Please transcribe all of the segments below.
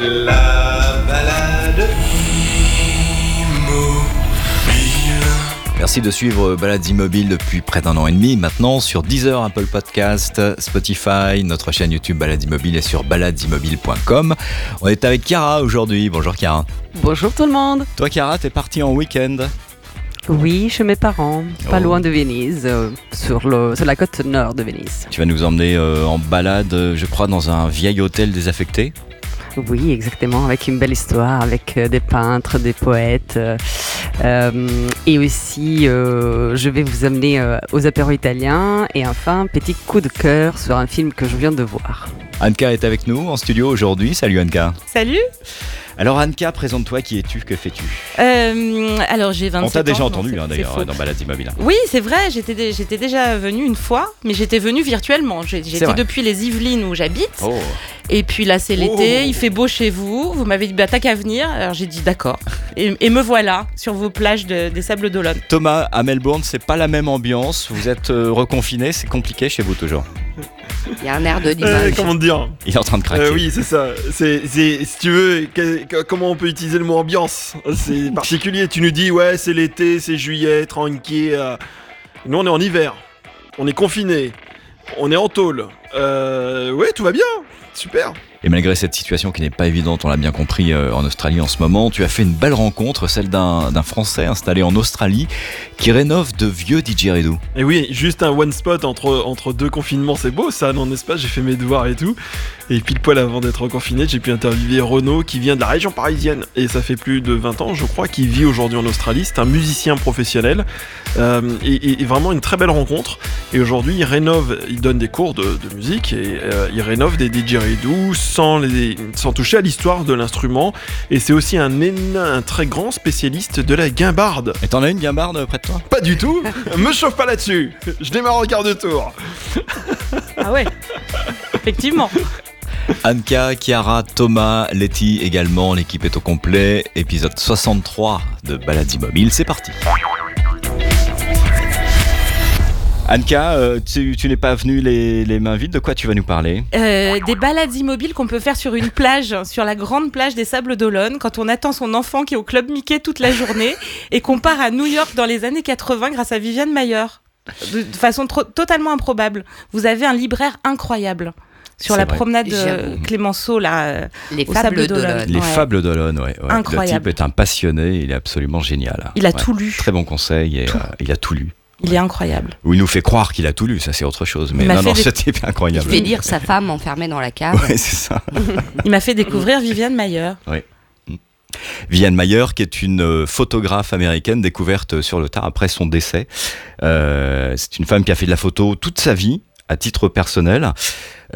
La balade Merci de suivre Balades Immobiles depuis près d'un an et demi maintenant sur Deezer, Apple Podcast, Spotify, notre chaîne YouTube Balades Immobiles et sur baladesimmobiles.com. On est avec Chiara aujourd'hui. Bonjour Chiara. Bonjour tout le monde. Toi Chiara, t'es partie en week-end? Oui, chez mes parents, pas Oh. loin de Venise, euh, sur, le, sur la côte nord de Venise. Tu vas nous emmener euh, en balade, euh, je crois, dans un vieil hôtel désaffecté? Oui, exactement, avec une belle histoire, avec euh, des peintres, des poètes. euh, euh, et aussi, euh, je vais vous amener euh, aux apéros italiens. Et enfin, petit coup de cœur sur un film que je viens de voir. Anka est avec nous en studio aujourd'hui. Salut Anka. Salut Alors Anka, présente-toi, qui es-tu, que fais-tu? Euh, Alors j'ai 27 ans. On t'a déjà entendu hein, d'ailleurs faux. dans Balades Immobiles. Oui, c'est vrai, j'étais dé- j'étais déjà venue une fois, mais j'étais venue virtuellement. J'étais depuis les Yvelines où j'habite. Oh, Et puis là, c'est l'été, Oh. il fait beau chez vous. Vous m'avez dit, bah t'as qu'à venir. Alors j'ai dit, d'accord. Et, et me voilà sur vos plages de- des Sables d'Olonne. Thomas, à Melbourne, c'est pas la même ambiance. Vous êtes euh, reconfiné, c'est compliqué chez vous toujours? Il y a un air de Euh, l'image. comment te dire Il est en train de craquer. Euh, Oui, c'est ça. C'est, c'est- si tu veux, que- que- comment on peut utiliser le mot ambiance C'est particulier. Tu nous dis, ouais, c'est l'été, c'est juillet, tranquille. euh. Nous, on est en hiver. On est confiné. On est en tôle. Euh, ouais, tout va bien. Super. Et malgré cette situation qui n'est pas évidente, on l'a bien compris euh, en Australie en ce moment, tu as fait une belle rencontre, celle d'un Français installé en Australie qui rénove de vieux didgeridoo. Et oui, juste un one spot entre, entre deux confinements, c'est beau ça, non, n'est-ce pas? J'ai fait mes devoirs et tout. Et pile poil avant d'être confiné, j'ai pu interviewer Renaud qui vient de la région parisienne. Et ça fait plus de 20 ans, je crois, qu'il vit aujourd'hui en Australie. C'est un musicien professionnel. Euh, et, vraiment une très belle rencontre. Et aujourd'hui, il rénove, il donne des cours de, musique et euh, il rénove des didgeridoo sans, les, sans toucher à l'histoire de l'instrument. Et c'est aussi un, très grand spécialiste de la guimbarde. Et t'en as une guimbarde près de toi? Pas du tout Me chauffe pas là-dessus Je démarre au quart de tour Ah ouais Effectivement. Anka, Chiara, Thomas, Letty également, l'équipe est au complet. Épisode 63 de Balades Immobiles, c'est parti. Anka, euh, tu, tu n'es pas venu les, les mains vides, de quoi tu vas nous parler Euh, des balades immobiles qu'on peut faire sur une plage, sur la grande plage des Sables d'Olonne, quand on attend son enfant qui est au club Mickey toute la journée et qu'on part à New York dans les années 80 grâce à Viviane Mayer. De, de façon trop- totalement improbable. Vous avez un libraire incroyable sur la vrai. promenade de. Clémenceau là. euh, Les Au fables Sable d'Olonne. d'Olonne. Les Ouais. Fables d'Olonne, ouais, ouais. Incroyable. Le type est un passionné, il est absolument génial. Il a Ouais. tout lu. Très bon conseil et euh, il a tout lu. Il est incroyable. Ou il nous fait croire qu'il a tout lu, ça c'est autre chose. Mais Il m'a non, non, ce type est Il incroyable. fait lire sa femme enfermée dans la cave. Ouais, c'est ça. Il m'a fait découvrir Viviane Mayer. Viviane Mayer, qui est une euh, photographe américaine découverte sur le tard après son décès. Euh, c'est une femme qui a fait de la photo toute sa vie à titre personnel.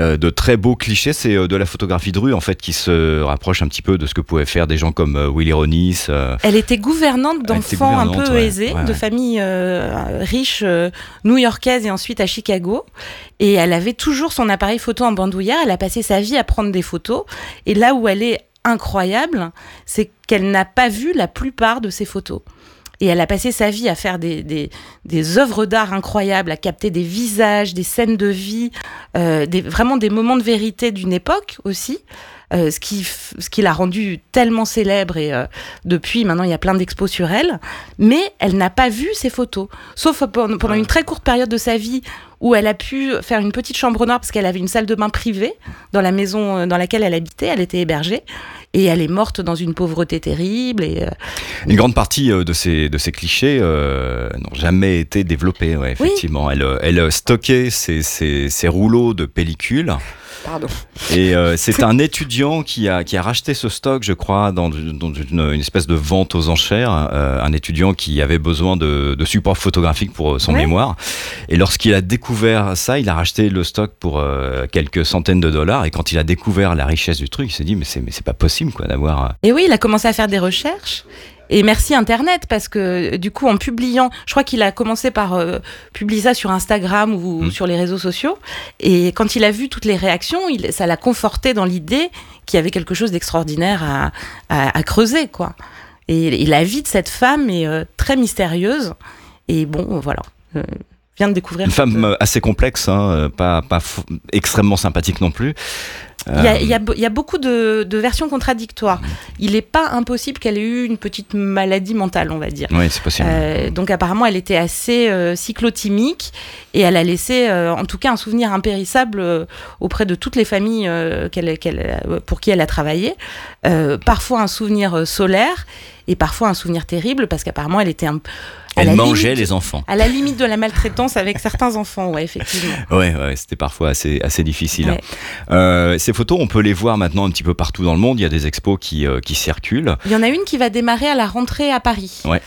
Euh, de très beaux clichés, c'est euh, de la photographie de rue en fait qui se rapproche un petit peu de ce que pouvaient faire des gens comme euh, Willy Ronis. euh, Elle était gouvernante d'enfants un peu ouais. aisés, Ouais, de familles riches new-yorkaises et ensuite à Chicago. Et elle avait toujours son appareil photo en bandoulière. Elle a passé sa vie à prendre des photos. Et là où elle est incroyable, c'est qu'elle n'a pas vu la plupart de ses photos. Et elle a passé sa vie à faire des, des, des œuvres d'art incroyables, à capter des visages, des scènes de vie, euh, des, vraiment des moments de vérité d'une époque aussi. Euh, ce qui, ce qui l'a rendue tellement célèbre et euh, depuis maintenant il y a plein d'expos sur elle, mais elle n'a pas vu ces photos, sauf pendant, pendant une très courte période de sa vie où elle a pu faire une petite chambre noire parce qu'elle avait une salle de bain privée dans la maison euh, dans laquelle elle habitait, elle était hébergée et elle est morte dans une pauvreté terrible et euh, Une grande partie euh, de ces, de ces clichés euh, n'ont jamais été développés, ouais, Oui. effectivement. Elle, elle stockait ses, ses, ses rouleaux de pellicules Pardon. et euh, c'est un étudiant qui a, qui a racheté ce stock, je crois, dans, dans une, une espèce de vente aux enchères. euh, un étudiant qui avait besoin de, de supports photographiques pour euh, son Ouais. mémoire. Et lorsqu'il a découvert ça, il a racheté le stock pour euh, quelques centaines de dollars. Et quand il a découvert la richesse du truc, il s'est dit, mais c'est, pas possible quoi, d'avoir... Et oui, il a commencé à faire des recherches. Et merci Internet, parce que du coup, en publiant, je crois qu'il a commencé par euh, publier ça sur Instagram ou Mm. sur les réseaux sociaux. Et quand il a vu toutes les réactions, il, ça l'a conforté dans l'idée qu'il y avait quelque chose d'extraordinaire à, à- à creuser, quoi. Et, et la vie de cette femme est euh, très mystérieuse. Et bon, voilà. Euh, je viens de découvrir. Une femme euh, assez complexe, hein, euh, pas, extrêmement sympathique non plus. Il y, a, Euh, il y a be- il y a beaucoup de, de versions contradictoires. Il n'est pas impossible qu'elle ait eu une petite maladie mentale, on va dire. Oui, c'est possible. Euh, donc apparemment, elle était assez euh, cyclotimique et elle a laissé, euh, en tout cas, un souvenir impérissable auprès de toutes les familles qu'elle- qu'elle- pour qui elle a travaillé. Parfois un souvenir solaire et parfois un souvenir terrible parce qu'apparemment, elle était un, à Elle mangeait limite- les enfants. à la limite de la maltraitance avec certains enfants, ouais, effectivement. Ouais, ouais, c'était parfois assez, assez difficile. Ouais. Euh, ces photos, on peut les voir maintenant un petit peu partout dans le monde. Il y a des expos qui, euh, qui circulent. Il y en a une qui va démarrer à la rentrée à Paris. Ouais.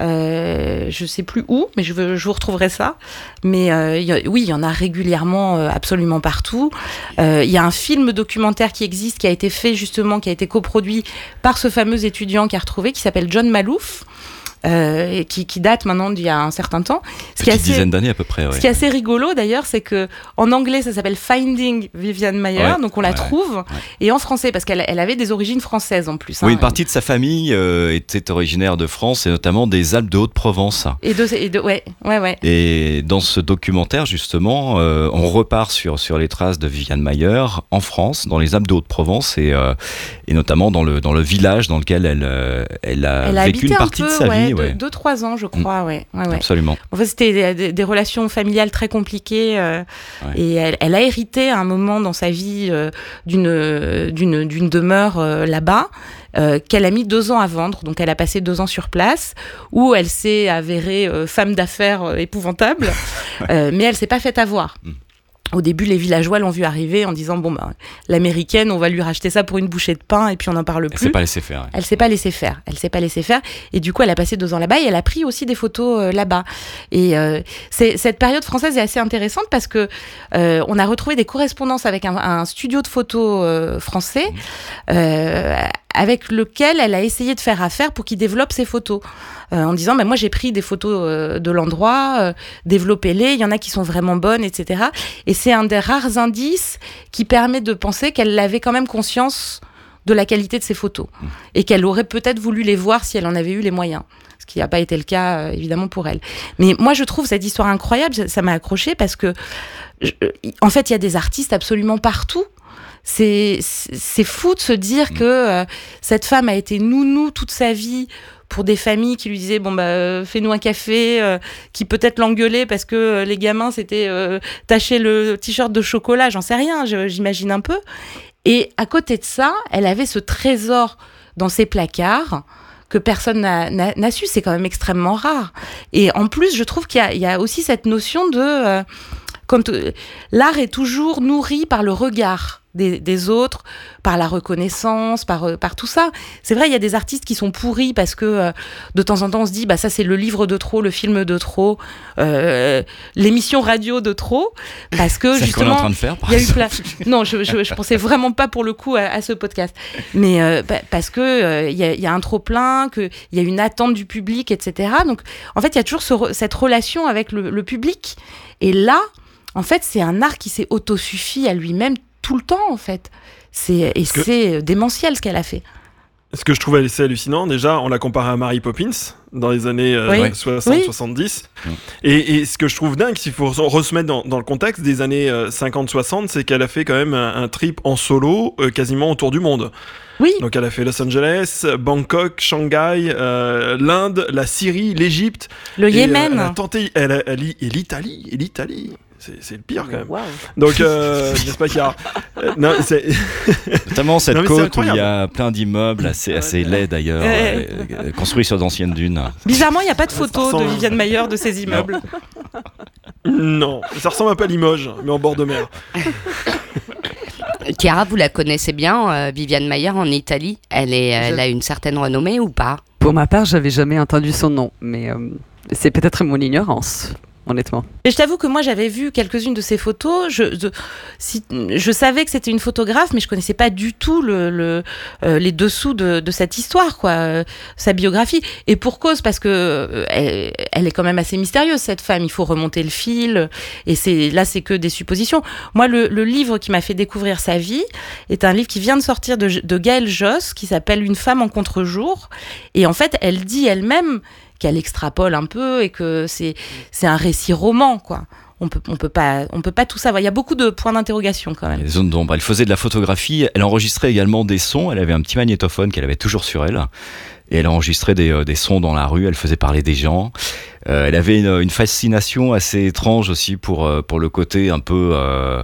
Euh, je sais plus où, mais je, veux, je vous retrouverai ça. Mais euh, il y a- oui, il y en a régulièrement, euh, absolument partout. Il y a un film documentaire qui existe, qui a été fait justement, qui a été coproduit par ce fameux étudiant qui a retrouvé, qui s'appelle John Malouf. Euh, qui, qui date maintenant d'il y a un certain temps. Ce qui est assez, dizaine d'années à peu près. ouais. ce qui est assez rigolo d'ailleurs, c'est que en anglais ça s'appelle Finding Viviane Mayer, Ouais, donc on la ouais, trouve, et en français parce qu'elle elle avait des origines françaises en plus. Oui, hein. une partie de sa famille euh, était originaire de France et notamment des Alpes de Haute-Provence. Et de, et de, ouais, ouais, ouais. Et dans ce documentaire, justement, euh, on repart sur, sur les traces de Viviane Mayer en France, dans les Alpes de Haute-Provence et, et notamment dans le, dans le village dans lequel elle, elle a Elle a vécu une un partie peu, de sa vie. Deux, ouais. deux, trois ans, je crois, ouais, ouais, ouais. Absolument. En fait, c'était des, relations familiales très compliquées. euh. Et elle, elle a hérité à un moment dans sa vie euh, d'une d'une d'une demeure euh, là-bas. euh, qu'elle a mis deux ans à vendre, donc elle a passé deux ans sur place, où elle s'est avérée euh, femme d'affaires euh, épouvantable, mais elle s'est pas faite avoir. Au début, les villageois l'ont vue arriver en disant bon bah l'américaine, on va lui racheter ça pour une bouchée de pain et puis on n'en parle Elle plus. s'est pas laissé faire. ouais. Elle s'est pas laissée faire. Elle s'est pas laissée faire. Et du coup, elle a passé deux ans là-bas et elle a pris aussi des photos euh, là-bas. Et euh, cette période française est assez intéressante parce que euh, on a retrouvé des correspondances avec un, un studio de photos euh, français euh, avec lequel elle a essayé de faire affaire pour qu'il développe ses photos. Euh, en disant, bah, moi j'ai pris des photos euh, de l'endroit, euh, développez-les, il y en a qui sont vraiment bonnes, etc. Et c'est un des rares indices qui permet de penser qu'elle avait quand même conscience de la qualité de ses photos et qu'elle aurait peut-être voulu les voir si elle en avait eu les moyens. Ce qui n'a pas été le cas, euh, évidemment, pour elle. Mais moi, je trouve cette histoire incroyable. Ça- Ça m'a accroché parce que, je- en fait, il y a des artistes absolument partout. C'est fou de se dire que euh, cette femme a été nounou toute sa vie pour des familles qui lui disaient bon bah euh, fais-nous un café, euh, qui peut-être l'engueulaient parce que euh, les gamins c'était euh, tacher le t-shirt de chocolat, j'en sais rien, j'imagine un peu. Et à côté de ça, elle avait ce trésor dans ses placards que personne n'a- su. C'est quand même extrêmement rare. Et en plus, je trouve qu'il y, y a aussi cette notion de... quand l'art est toujours nourri par le regard des, des autres, par la reconnaissance, par, euh, par tout ça. C'est vrai, il y a des artistes qui sont pourris parce que euh, de temps en temps on se dit, bah ça c'est le livre de trop, le film de trop, euh, l'émission radio de trop, parce que Celle qu'on est en justement train de faire, par il y a eu exemple. plein. Non, je, je, je pensais vraiment pas pour le coup à, à ce podcast. Mais euh, pa- parce que il y, a, il y a un trop plein, qu'il y a une attente du public, etc. Donc, en fait, il y a toujours ce cette relation avec le, le public. Et là, en fait, c'est un art qui s'est autosuffi à lui-même tout le temps, en fait. C'est et que- c'est euh, démentiel ce qu'elle a fait. Ce que je trouve assez hallucinant, déjà, on l'a comparé à Mary Poppins dans les années euh, Oui. 60-70. Mm. Et, et ce que je trouve dingue, s'il faut re- se mettre dans, dans le contexte des années euh, 50-60, c'est qu'elle a fait quand même un, un trip en solo euh, quasiment autour du monde. Oui, Donc elle a fait Los Angeles, Bangkok, Shanghai, euh, l'Inde, la Syrie, l'Égypte. le Et, euh, Yémen. elle a tenté, elle a- elle y- et l'Italie, et l'Italie. C'est c'est le pire quand même. Donc, euh, n'est-ce pas qu'il y a. non, c'est- Notamment cette Non, mais c'est côte où il y a plein d'immeubles assez, assez laids d'ailleurs, euh, euh, construits sur d'anciennes dunes. Bizarrement, il n'y a pas de photos de. Viviane Mayer de ces immeubles. non, ça ressemble un peu à Limoges, mais en bord de mer. Chiara, vous la connaissez bien, euh, Viviane Mayer en Italie. Elle, est, elle a une certaine renommée ou pas? Pour ma part, j'avais jamais entendu son nom, mais euh, c'est peut-être mon ignorance, honnêtement. Et je t'avoue que moi j'avais vu quelques-unes de ses photos. Je, savais que c'était une photographe, mais je connaissais pas du tout euh, les dessous de, cette histoire, quoi, euh, sa biographie. Et pour cause, parce que euh, elle, est quand même assez mystérieuse cette femme. Il faut remonter le fil. Et là, c'est que des suppositions. Moi, le, livre qui m'a fait découvrir sa vie est un livre qui vient de sortir de, de Gaëlle Josse, qui s'appelle Une femme en contre-jour. Et en fait, elle dit elle-même qu'elle extrapole un peu et que c'est c'est un récit roman, quoi. on peut, on peut pas, on peut pas tout savoir. Il y a beaucoup de points d'interrogation quand Il y a même. des zones d'ombre. Elle faisait de la photographie, elle enregistrait également des sons, elle avait un petit magnétophone qu'elle avait toujours sur elle. Et elle enregistrait des, euh, des sons dans la rue, elle faisait parler des gens. Euh, elle avait une, une fascination assez étrange aussi pour, euh, pour le côté un peu, euh,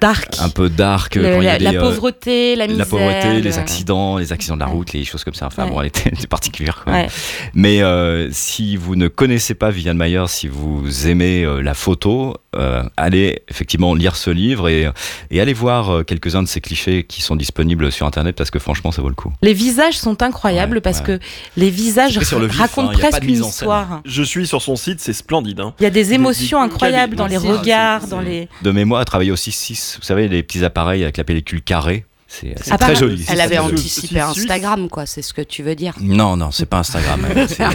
Dark. un peu dark. Le- quand il y la, a la des, euh, pauvreté, la misère. la pauvreté, les le- accidents, les accidents de la Ouais. route, les choses comme ça. Enfin Ouais. bon, elle était, elle était particulière. quand même. Ouais. Mais euh, si vous ne connaissez pas Viviane Mayer, si vous aimez euh, la photo, euh, allez effectivement lire ce livre et, et allez voir euh, quelques-uns de ces clichés qui sont disponibles sur Internet parce que franchement, ça vaut le coup. Les visages sont incroyables Ouais, parce ouais. que les visages C'est pris sur le vif, racontent hein, presque une histoire. Je suis sur son site, c'est splendide. Hein. Il y a des émotions des- incroyables dans les regards, dans les. De mémoire, elle travaillait aussi 6, vous savez, les petits appareils avec la pellicule carrée. C'est Ah, très joli. Elle c'est avait anticipé. Instagram, quoi, c'est ce que tu veux dire. Non, non, c'est pas Instagram. euh,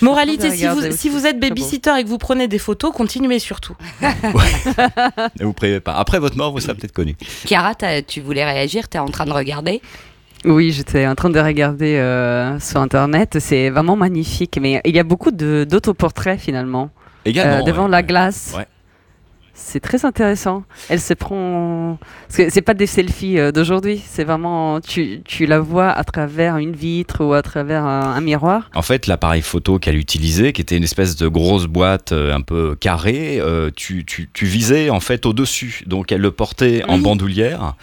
Moralité, si vous, si vous êtes babysitter et que vous prenez des photos, continuez surtout. ne vous prévenez pas. Après votre mort, vous serez peut-être connu. Chiara, tu voulais réagir, t'es en train de regarder. Oui, j'étais en train de regarder euh, sur Internet. C'est vraiment magnifique. Mais il y a beaucoup de- d'autoportraits finalement. Également. Euh, devant ouais. la glace. Ouais. C'est très intéressant. Elle se prend. C'est pas des selfies euh, d'aujourd'hui. C'est vraiment. Tu, tu la vois à travers une vitre ou à travers un, un miroir. En fait, l'appareil photo qu'elle utilisait, qui était une espèce de grosse boîte euh, un peu carrée, euh, tu, tu- tu visais en fait au-dessus. Donc elle le portait en bandoulière.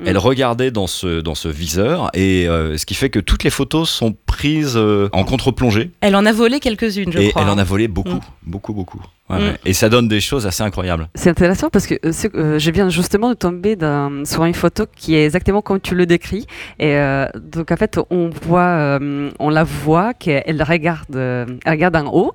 Mm. Elle regardait dans ce, dans ce viseur et euh, ce qui fait que toutes les photos sont prises euh, en contre-plongée Elle en a volé quelques-unes, je et crois. elle en a volé beaucoup, Mm. beaucoup, beaucoup. Ouais, Mm. ouais. Et ça donne des choses assez incroyables. C'est intéressant parce que euh, euh, je viens justement de tomber sur une photo qui est exactement comme tu le décris. Et euh, donc en fait, on voit, euh, on la voit qu'elle regarde, euh, elle regarde en haut.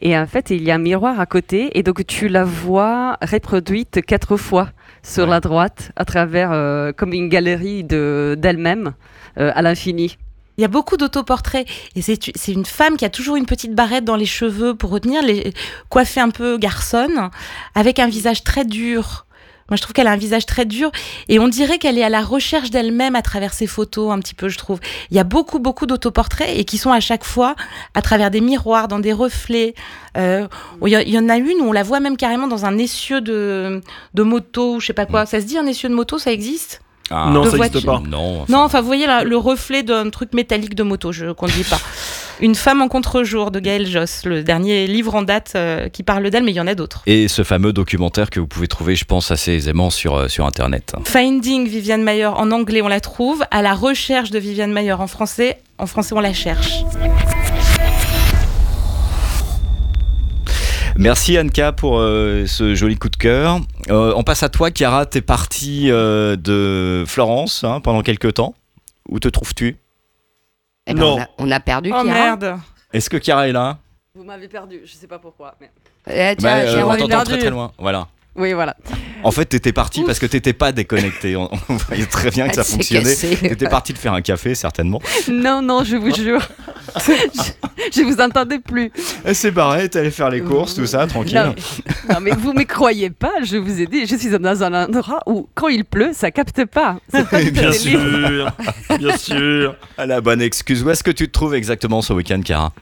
Et en fait, il y a un miroir à côté. Et donc tu la vois reproduite quatre fois sur Ouais. la droite à travers euh, comme une galerie de d'elle-même euh, à l'infini. Il y a beaucoup d'autoportraits et c'est c'est une femme qui a toujours une petite barrette dans les cheveux pour retenir les coiffée un peu garçonne, avec un visage très dur. Moi, je trouve qu'elle a un visage très dur et on dirait qu'elle est à la recherche d'elle-même à travers ses photos, un petit peu, je trouve. Il y a beaucoup, beaucoup d'autoportraits et qui sont à chaque fois à travers des miroirs, dans des reflets. Euh, Il y, en a une où on la voit même carrément dans un essieu de, de moto, ou je sais pas quoi. Ça se dit un essieu de moto, ça existe? Ah, non, de ça n'existe pas. Non, enfin, Non, enfin, vous voyez là, le reflet d'un truc métallique de moto, je conduis pas. Une femme en contre-jour de Gaël Josse, le dernier livre en date euh, qui parle d'elle, mais il y en a d'autres. Et ce fameux documentaire que vous pouvez trouver, je pense, assez aisément sur, euh, sur Internet. Finding Viviane Mayer en anglais, on la trouve. À la recherche de Viviane Mayer en français, en français, on la cherche. Merci Anka pour euh, ce joli coup de cœur. Euh, on passe à toi, Chiara. T'es partie euh, de Florence hein, pendant quelques temps. Où te trouves-tu? Eh ben, Non. On, a, on a perdu Oh Chiara. merde Est-ce que Chiara est là? Vous m'avez perdu, je sais pas pourquoi. Eh, Bah, tiens, euh, On t'entend perdu. très très loin. Voilà. Oui, voilà. En fait, t'étais parti parce que t'étais pas déconnecté. On, on voyait très bien que ça fonctionnait. T'étais parti de faire un café, certainement. Non, non, je vous jure. je, je vous entendais plus. Et C'est pareil, t'allais faire les courses, tout ça, tranquille. Non, non, mais vous me croyez pas, je vous ai dit, je suis dans un endroit où quand il pleut, ça capte pas. Bien sûr, bien sûr. À la bonne excuse. Où est-ce que tu te trouves exactement ce week-end, Chiara?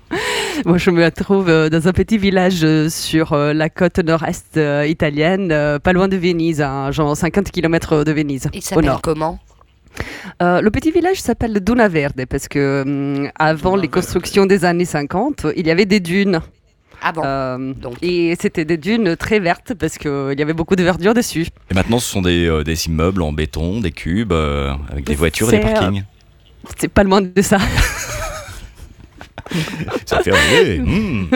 Moi, je me trouve euh, dans un petit village euh, sur euh, la côte nord-est italienne, euh, pas loin de Venise, hein, genre 50 km de Venise, Il au s'appelle nord. comment? Euh, le petit village s'appelle Duna Verde parce que hum, avant les constructions des années 50, il y avait des dunes. Ah bon Euh, Donc. et c'était des dunes très vertes parce qu'il y avait beaucoup de verdure dessus. Et maintenant, ce sont des, euh, des immeubles en béton, des cubes, euh, avec des voitures et des euh, parkings. C'est pas loin de ça. Ça fait rêver. Mmh.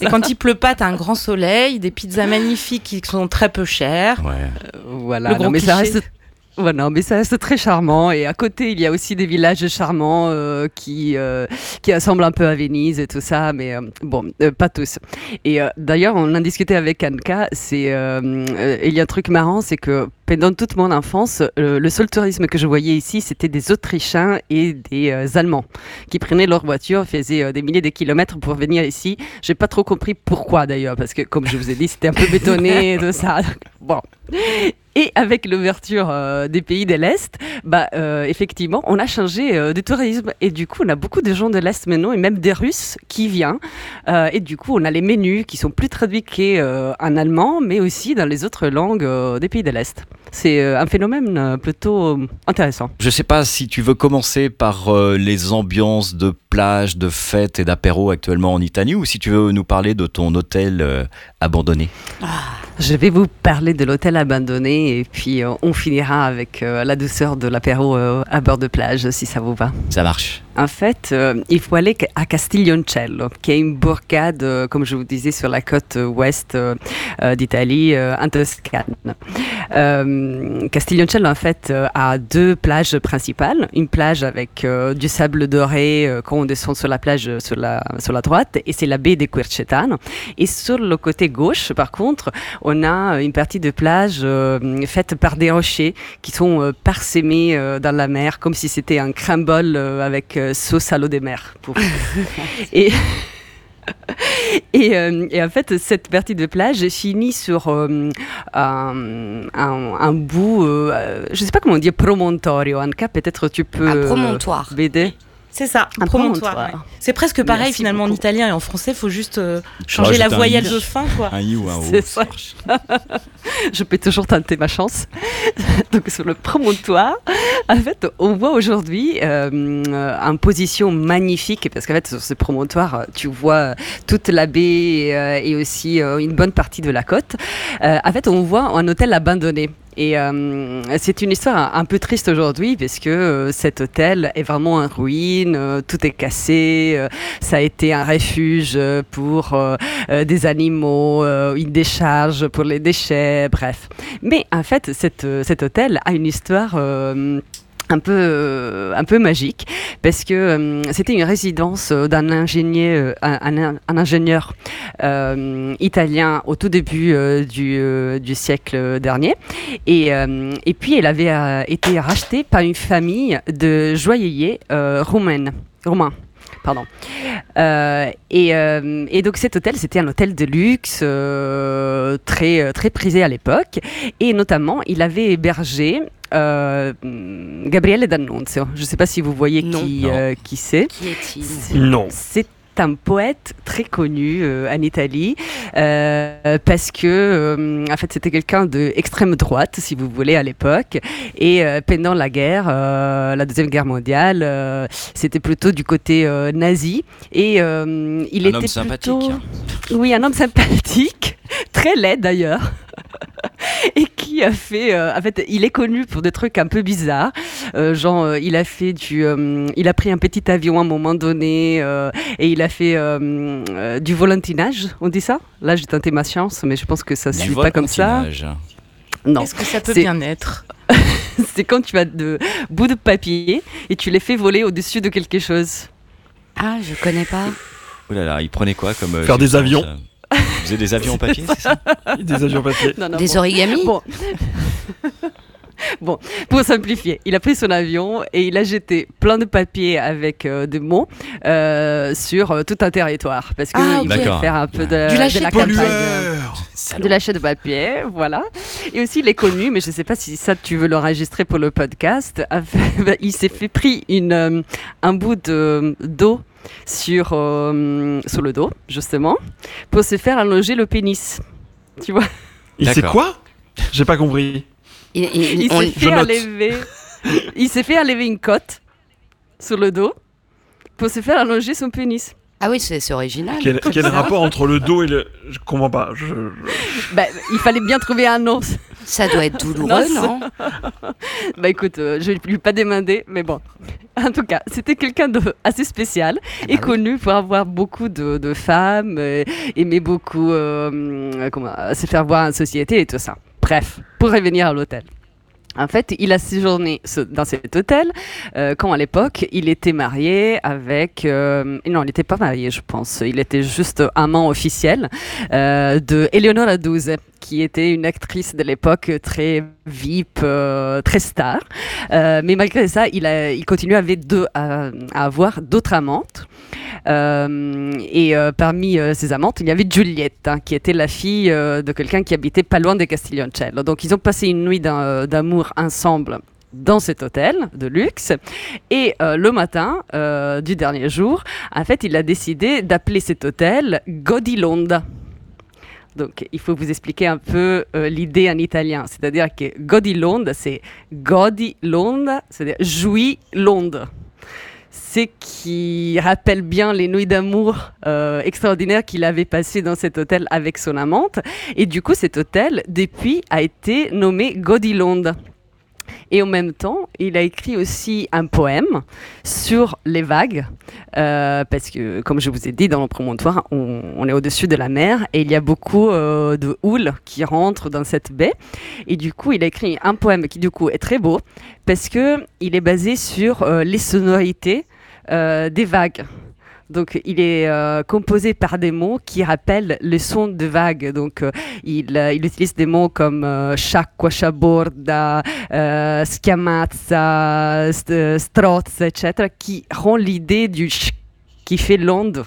Et quand il pleut pas, t'as un grand soleil, des pizzas magnifiques qui sont très peu chères. Ouais. Voilà, Le gros non, mais ça reste. Mais ça reste très charmant. Et à côté, il y a aussi des villages charmants euh, qui, euh, qui ressemblent un peu à Venise et tout ça, mais euh, bon, euh, pas tous. Et euh, d'ailleurs, on en discutait avec Anka. C'est, euh, euh, il y a un truc marrant, c'est que pendant toute mon enfance, euh, le seul tourisme que je voyais ici, c'était des Autrichiens et des euh, Allemands qui prenaient leur voiture, faisaient euh, des milliers de kilomètres pour venir ici. J'ai pas trop compris pourquoi d'ailleurs, parce que comme je vous ai dit, c'était un peu bétonné, tout ça. Bon. Et avec l'ouverture euh, des pays de l'Est, bah, euh, effectivement, on a changé euh, de tourisme. Et du coup, on a beaucoup de gens de l'Est maintenant, et même des Russes qui viennent. Et du coup, on a les menus qui sont plus traduits qu'en allemand, mais aussi dans les autres langues des pays de l'Est. C'est euh, un phénomène euh, plutôt euh, intéressant. Je sais pas si tu veux commencer par les ambiances de plage, de fêtes et d'apéro actuellement en Italie ou si tu veux nous parler de ton hôtel euh, abandonné? Je vais vous parler de l'hôtel abandonné et puis euh, on finira avec euh, la douceur de l'apéro à bord de plage, si ça vous va. Ça marche. En fait, il faut aller à Castiglioncello, qui est une bourgade, comme je vous disais, sur la côte ouest d'Italie, en Toscane. Castiglioncello, en fait, a deux plages principales. Une plage avec du sable doré euh, quand on descend sur la plage euh, sur la, sur la droite, et c'est la baie de Quercetano. Et sur le côté gauche, par contre, on a une partie de plage euh, faite par des rochers qui sont euh, parsemés euh, dans la mer, comme si c'était un crumble euh, avec euh, sauce à l'eau des mers. Pour... et Et, euh, et en fait, cette partie de plage finit sur euh, un, un- un bout, euh, je ne sais pas comment on dit, promontorio. Cas, peut-être tu peux Un euh, promontoire. m'aider? C'est ça, Un promontoire. promontoire. ouais. C'est presque pareil Merci finalement en italien et en français, il faut juste euh, changer la voyelle i. de fin, quoi. Un i ou un o. C'est ça. je peux toujours tenter ma chance. Donc sur le promontoire, en fait, on voit aujourd'hui euh, une position magnifique parce qu'en fait sur ce promontoire, tu vois toute la baie euh, et aussi euh, une bonne partie de la côte. Euh, en fait, on voit un hôtel abandonné. Et euh, c'est une histoire un, peu triste aujourd'hui parce que euh, cet hôtel est vraiment en ruine, euh, tout est cassé, euh, ça a été un refuge pour des animaux, une décharge pour les déchets, bref. Mais en fait, cet hôtel a une histoire un peu, euh, un peu magique parce que euh, c'était une résidence euh, d'un ingénieur, italien au tout début du, siècle dernier. Et, et puis, elle avait été rachetée par une famille de joailliers roumains. Pardon. Euh, et, euh, et donc cet hôtel, c'était un hôtel de luxe euh, très, très prisé à l'époque. Et notamment, il avait hébergé euh, Gabriele D'Annunzio. Je ne sais pas si vous voyez Non. qui, euh, qui c'est. Qui est-il? Non. C'est un poète très connu euh, en Italie euh, parce que euh, en fait c'était quelqu'un de extrême droite si vous voulez à l'époque. Et pendant la guerre la deuxième guerre mondiale c'était plutôt du côté nazi. Et il Un était homme sympathique. plutôt oui un homme sympathique très laid d'ailleurs et qui a fait euh, en fait il est connu pour des trucs un peu bizarres euh, genre euh, il a fait du euh, il a pris un petit avion à un moment donné euh, et il a fait euh, euh, du volantinage on dit ça? Là j'ai tenté ma chance mais je pense que ça se Du suit pas comme ça volantinage. non Est-ce que ça peut bien être? C'est quand tu as de bouts de papier et tu les fais voler au-dessus de quelque chose Ah, je connais pas. Oh là là, il prenait quoi comme. euh, Faire des avions. Vous faisiez des avions en papier, c'est ça Des avions papier. Non, non, Des bon. origamis Bon. bon, pour simplifier, il a pris son avion et il a jeté plein de papiers avec euh, des mots euh, sur euh, tout un territoire parce que Ah, il voulait faire un peu de, Du lâcher de la campagne. Pollueur De lâcher de papier, voilà. Et aussi, il est connu, mais je ne sais pas si ça tu veux l'enregistrer pour le podcast. il s'est fait pris une, un bout de- d'eau sur, euh, sur le dos, justement, pour se faire allonger le pénis. Tu vois Il sait quoi J'ai pas compris. Il- il- Il on- s'est fait enlever. Il s'est fait enlever une cote sur le dos pour se faire allonger son pénis. Ah oui, c'est original. Quel, quel rapport entre le dos et le. Je comprends pas. Je, je- Bah, il fallait bien trouver un nom. Ça doit être douloureux, Non, non Bah écoute, euh, je ne lui ai pas demandé, mais bon. En tout cas, c'était quelqu'un de assez spécial et bah oui. connu pour avoir beaucoup de, de femmes, euh, aimait beaucoup euh, comment, euh, se faire voir en société et tout ça. Bref, pour revenir à l'hôtel. En fait, il a séjourné dans cet hôtel euh, quand à l'époque il était marié avec. Euh, non, il n'était pas marié, je pense. Il était juste amant officiel euh, de Eleonora Duse, qui était une actrice de l'époque très VIP, très star. mais malgré ça, il, continue avec deux, à, avoir d'autres amantes. et parmi ses amantes, il y avait Juliette, hein, qui était la fille de quelqu'un qui habitait pas loin de Castiglioncello. Donc ils ont passé une nuit d'amour ensemble dans cet hôtel de luxe. Et euh, le matin euh, du dernier jour, en fait, il a décidé d'appeler cet hôtel Godilonda. Donc, il faut vous expliquer un peu euh, l'idée en italien. C'est-à-dire que Godilonda, c'est Godilonda, c'est-à-dire jouis Londres. C'est qui rappelle bien les nuits d'amour extraordinaires qu'il avait passées dans cet hôtel avec son amante. Et du coup, cet hôtel, depuis, a été nommé Godilonda. Et en même temps, il a écrit aussi un poème sur les vagues, euh, parce que, comme je vous ai dit, dans le promontoire, on, est au-dessus de la mer et il y a beaucoup euh, de houle qui rentrent dans cette baie. Et du coup, il a écrit un poème qui, du coup, est très beau, parce qu'il est basé sur euh, les sonorités des vagues. Donc, il est euh, composé par des mots qui rappellent le son de vagues. Donc, euh, il, euh, il, utilise des mots comme sciacqua, sciaborda, schiamazza, strozza, etc., qui rend l'idée du ch qui fait l'onde,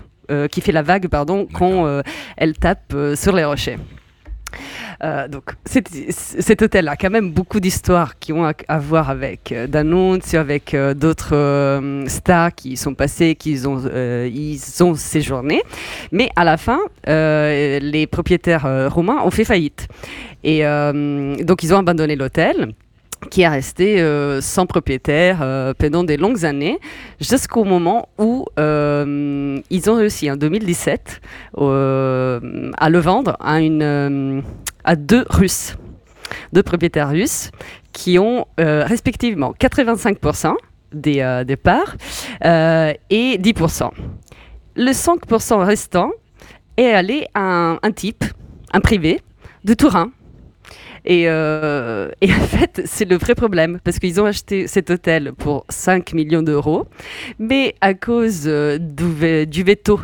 qui fait la vague, pardon, quand elle tape sur les rochers. Euh, donc, cet hôtel a quand même beaucoup d'histoires qui ont à, voir avec euh, avec euh, d'autres euh, stars qui sont passés, qui ont, ils ont séjourné. Mais à la fin, les propriétaires romains ont fait faillite. Et donc, ils ont abandonné l'hôtel qui est resté sans propriétaire pendant des longues années, jusqu'au moment où ils ont réussi en 2017 à le vendre à deux Russes, deux propriétaires russes, qui ont euh, respectivement 85% des, euh, des, parts euh, et 10%. Le 5% restant est allé à un, type, un privé, de Turin, et, et, en fait, c'est le vrai problème, parce qu'ils ont acheté cet hôtel pour 5 millions d'euros, mais à cause du, du, veto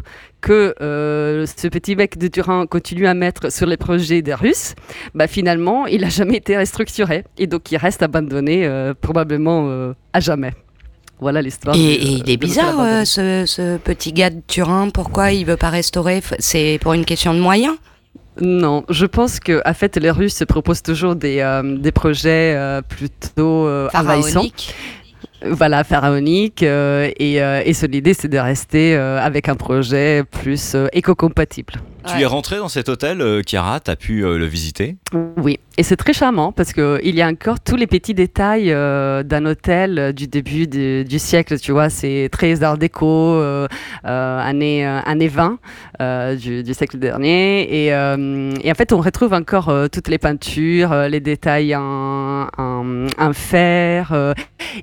que euh, ce petit mec de Turin continue à mettre sur les projets des Russes, bah, finalement, il n'a jamais été restructuré. Et donc, il reste abandonné euh, probablement euh, à jamais. Voilà l'histoire. Et, il est bizarre, ce, petit gars de Turin. Pourquoi il veut pas restaurer? C'est pour une question de moyens? Non, je pense que en fait les Russes proposent toujours des, des projets plutôt envahissants voilà, pharaonique. Euh, et, euh, et l'idée, c'est de rester euh, avec un projet plus éco-compatible. Tu es rentré dans cet hôtel, Chiara, tu as pu le visiter? Oui, et c'est très charmant parce qu'il y a encore tous les petits détails d'un hôtel du début du siècle, tu vois, c'est très art déco, année, année 20 du, siècle dernier. Et, et, en fait, on retrouve encore toutes les peintures, les détails en, en fer.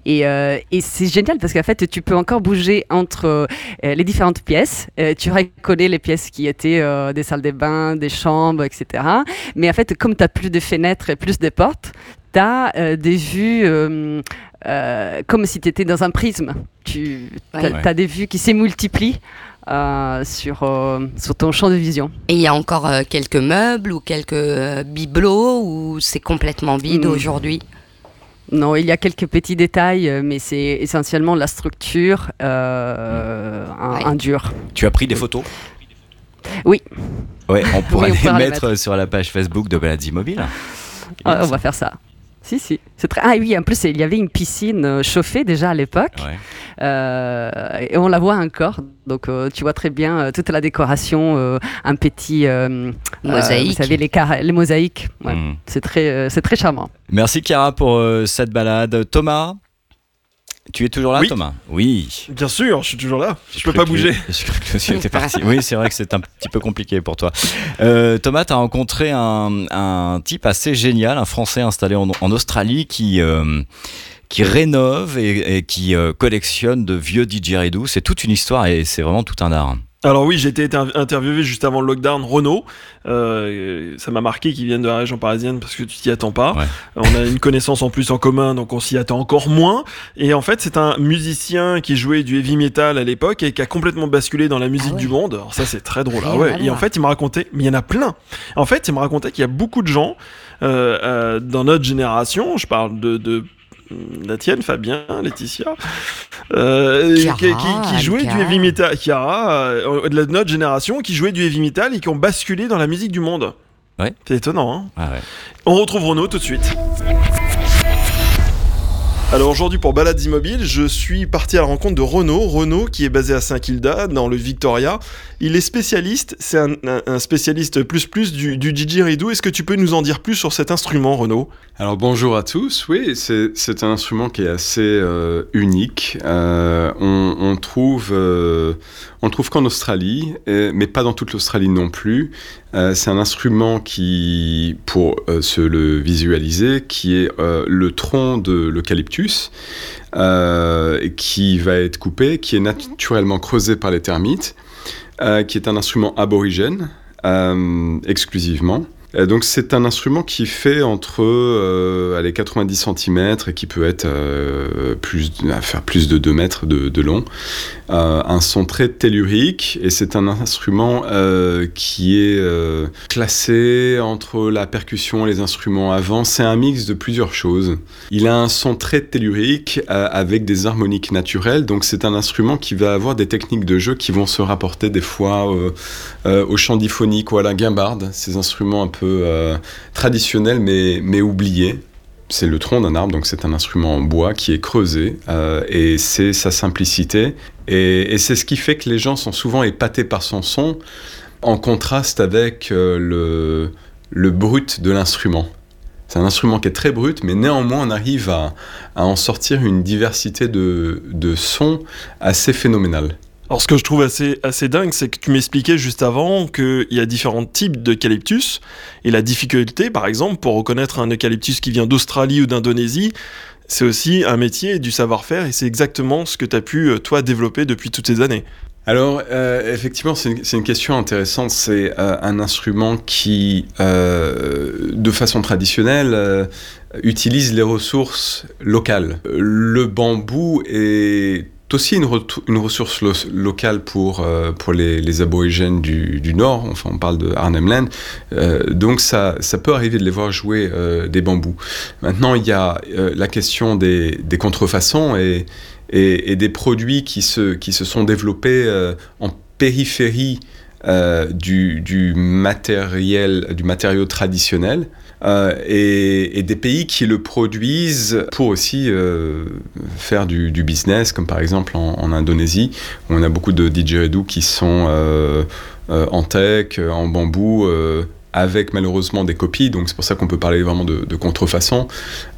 et euh, et c'est génial parce qu'en fait, tu peux encore bouger entre euh, les différentes pièces. Euh, tu reconnais les pièces qui étaient des salles de bain, des chambres, etc. Mais en fait, comme tu as plus de fenêtres et plus de portes, tu as des vues comme si tu étais dans un prisme. Tu as, des vues qui se multiplient. sur, sur ton champ de vision. Et il y a encore quelques meubles ou quelques bibelots ou c'est complètement vide hmm. aujourd'hui? Non, il y a quelques petits détails, euh, mais c'est essentiellement la structure, euh, un, dur. Tu as pris des photos? Oui. Ouais, on pourrait les, mettre, sur la page Facebook de Balades Immobiles. Ah, on va faire ça. Si, si. C'est très... Ah oui, en plus, il y avait une piscine euh, chauffée déjà à l'époque. Euh, et on la voit encore. Donc, euh, tu vois très bien toute la décoration, un petit. Mosaïque. vous savez, les, les mosaïques. Mm. C'est très, c'est très charmant. Merci, Chiara, pour cette balade. Thomas? Tu es toujours là, Thomas? Oui. Bien sûr, je suis toujours là. Je, peux pas bouger. Je que parti. oui, c'est vrai que c'est un petit peu compliqué pour toi. Euh, Thomas, tu as rencontré un, type assez génial, un Français installé en, Australie qui, euh, qui rénove et, qui euh, collectionne de vieux didgeridoo. C'est toute une histoire et c'est vraiment tout un art. Alors oui, j'ai été inter- interviewé juste avant le lockdown, Renault. Euh, ça m'a marqué qu'ils viennent de la région parisienne parce que tu t'y attends pas. Ouais. On a une connaissance en plus en commun, donc on s'y attend encore moins. Et en fait, c'est un musicien qui jouait du heavy metal à l'époque et qui a complètement basculé dans la musique Ah ouais. du monde. Alors ça, c'est très drôle. Ah ouais. Et en fait, il me racontait, mais il y en a plein. En fait, il me racontait qu'il y a beaucoup de gens euh, euh, dans notre génération. Je parle de, de la tienne, Fabien, Laetitia, euh, Chiara, qui, qui- qui jouaient du heavy metal, Chiara, euh, de la- de notre génération, qui jouaient du heavy metal et qui ont basculé dans la musique du monde. Ouais. C'est étonnant, hein Ah ouais. On retrouve Renaud tout de suite. Alors aujourd'hui pour Balades Immobiles, je suis parti à la rencontre de Renaud. Renaud qui est basé à Saint-Kilda dans le Victoria. Il est spécialiste, c'est un, spécialiste plus plus du, du didgeridoo. Est-ce que tu peux nous en dire plus sur cet instrument Renaud? Alors bonjour à tous, oui, c'est un instrument qui est assez euh, unique. Euh, on, on trouve, euh, on trouve qu'en Australie, mais pas dans toute l'Australie non plus. C'est un instrument qui, pour se le visualiser, qui est le tronc de l'eucalyptus, qui va être coupé, qui est naturellement creusé par les termites, qui est un instrument aborigène euh, exclusivement. Euh, donc c'est un instrument qui fait entre euh, allez, 90 cm et qui peut être euh, plus, faire plus de 2 mètres de, long. Euh, un son très tellurique et c'est un instrument qui est classé entre la percussion et les instruments avant. C'est un mix de plusieurs choses. Il a un son très tellurique avec des harmoniques naturelles. Donc c'est un instrument qui va avoir des techniques de jeu qui vont se rapporter des fois au chant diphonique ou à la guimbarde, ces instruments un peu euh, traditionnels mais, mais oubliés. C'est le tronc d'un arbre, donc c'est un instrument en bois qui est creusé euh, et c'est sa simplicité. Et, et c'est ce qui fait que les gens sont souvent épatés par son son en contraste avec euh, le, le brut de l'instrument. C'est un instrument qui est très brut, mais néanmoins on arrive à, à en sortir une diversité de, de sons assez phénoménale. Alors ce que je trouve assez, dingue, c'est que tu m'expliquais juste avant qu'il y a différents types d'eucalyptus et la difficulté, par exemple, pour reconnaître un eucalyptus qui vient d'Australie ou d'Indonésie, c'est aussi un métier du savoir-faire et c'est exactement ce que tu as pu, euh, toi, développer depuis toutes ces années. Alors, euh, effectivement, c'est une, question intéressante. C'est euh, un instrument qui, de façon traditionnelle, utilise les ressources locales. Le bambou est aussi une, une ressource lo- locale pour, euh, pour les, aborigènes du, Nord, enfin on parle de Arnhem Land, Euh, donc ça, ça peut arriver de les voir jouer euh, des bambous. Maintenant il y a la question des, contrefaçons et, et, et des produits qui se, qui se sont développés en périphérie du, du matériel, du matériau traditionnel. Euh, et, des pays qui le produisent pour aussi euh, faire du, business, comme par exemple en, Indonésie, où on a beaucoup de didgeridoo qui sont euh, en tech, en bambou, avec malheureusement des copies, donc c'est pour ça qu'on peut parler vraiment de, de contrefaçon,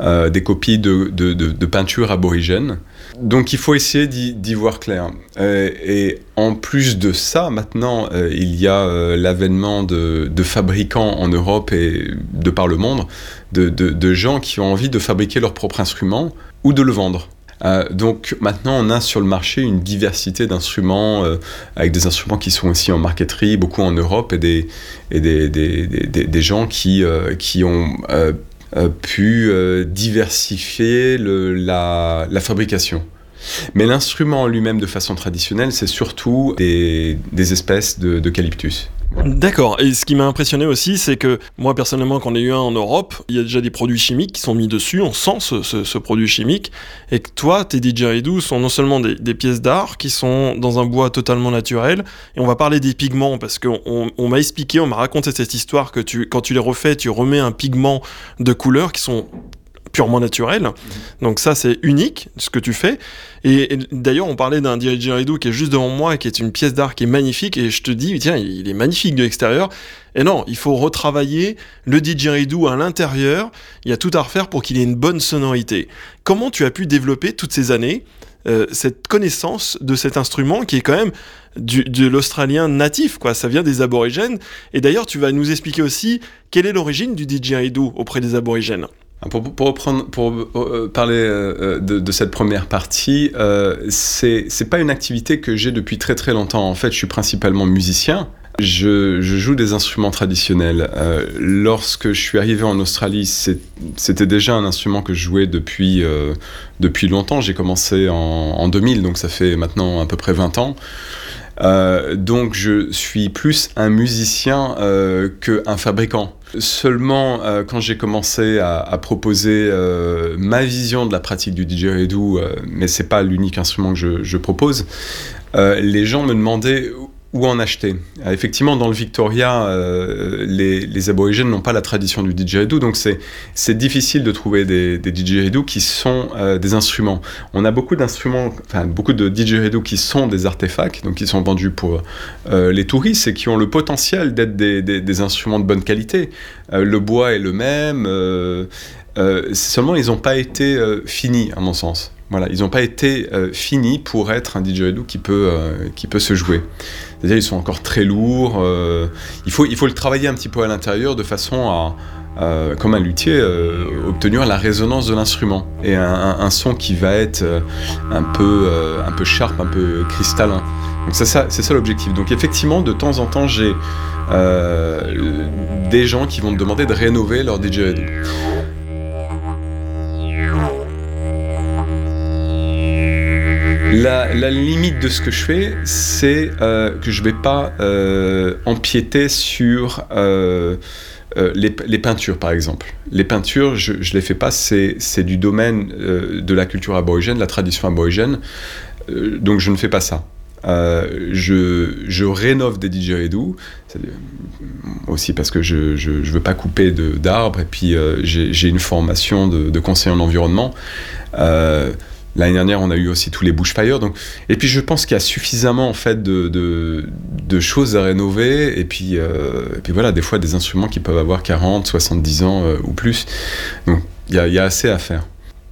euh, des copies de, peintures aborigènes. Donc il faut essayer d'y voir clair. Euh, et en plus de ça, maintenant, euh, il y a l'avènement de, fabricants en Europe et de par le monde, de, de, de gens qui ont envie de fabriquer leur propre instrument ou de le vendre. Euh, donc maintenant, on a sur le marché une diversité d'instruments, euh, avec des instruments qui sont aussi en marqueterie, beaucoup en Europe, et des, et des, des, des, des- gens qui, euh, qui ont pu diversifier la, la fabrication. Mais l'instrument en lui-même, de façon traditionnelle, c'est surtout des, des espèces de- d'eucalyptus. D'accord. Et ce qui m'a impressionné aussi, c'est que moi personnellement, quand on a eu un en Europe, il y a déjà des produits chimiques qui sont mis dessus. On sent ce, produit chimique. Et que toi, tes didgeridoo sont non seulement des, pièces d'art qui sont dans un bois totalement naturel. Et on va parler des pigments parce qu'on on, on m'a expliqué, on m'a raconté cette histoire que quand tu les refais, tu remets un pigment de couleur qui sont purement naturels. Donc ça, c'est unique, ce que tu fais. Et, d'ailleurs, on parlait d'un didgeridoo qui est juste devant moi, qui est une pièce d'art qui est magnifique, et je te dis, tiens, il est magnifique de l'extérieur. Et non, il faut retravailler le didgeridoo à l'intérieur. Il y a tout à refaire pour qu'il ait une bonne sonorité. Comment tu as pu développer toutes ces années euh, cette connaissance de cet instrument qui est quand même du, de l'australien natif, quoi. Ça vient des aborigènes. Et d'ailleurs, tu vas nous expliquer aussi quelle est l'origine du didgeridoo auprès des aborigènes. Pour, pour, pour euh, parler euh, de, cette première partie, euh, c'est pas une activité que j'ai depuis très très longtemps. En fait, je suis principalement musicien. Je, joue des instruments traditionnels. Euh, lorsque je suis arrivé en Australie, c'était déjà un instrument que je jouais depuis, euh, depuis longtemps. J'ai commencé en, en 2000, donc ça fait maintenant à peu près 20 ans. Euh, donc je suis plus un musicien euh, qu'un fabricant. Seulement euh, quand j'ai commencé à, proposer euh, ma vision de la pratique du didgeridoo, euh, mais c'est pas l'unique instrument que je, propose, les gens me demandaient où en acheter. Euh, effectivement, dans le Victoria, euh, les, aborigènes n'ont pas la tradition du didgeridoo, donc c'est difficile de trouver des, des didgeridoo qui sont euh, des instruments. On a beaucoup d'instruments, enfin beaucoup de didgeridoo qui sont des artefacts, donc qui sont vendus pour euh, les touristes et qui ont le potentiel d'être des, instruments de bonne qualité. Le bois est le même, seulement ils n'ont pas été finis, à mon sens. Voilà, ils n'ont pas été finis pour être un didgeridoo qui peut, qui peut se jouer. C'est-à-dire ils sont encore très lourds. Euh, il, faut, il faut le travailler un petit peu à l'intérieur de façon à, euh, comme un luthier, euh, obtenir la résonance de l'instrument et un, son qui va être euh, un peu, euh, un peu sharp, un peu cristallin. Donc c'est ça, ça l'objectif. Donc effectivement, de temps en temps, j'ai euh, des gens qui vont me demander de rénover leur didgeridoo. La, limite de ce que je fais, c'est euh, que je ne vais pas euh, empiéter sur euh, les, peintures, par exemple. Les peintures, je ne les fais pas, c'est du domaine de la culture aborigène, de la tradition aborigène, donc je ne fais pas ça. Je, rénove des didgeridoo, aussi parce que je ne veux pas couper d'arbres, et puis j'ai une formation de, conseiller en environnement. L'année dernière, on a eu aussi tous les bushfires. Donc... Et puis, je pense qu'il y a suffisamment en fait de, choses à rénover. Et puis, euh, puis voilà, des fois, des instruments qui peuvent avoir 40, 70 ans euh, ou plus. Donc, il y a, y a, assez à faire.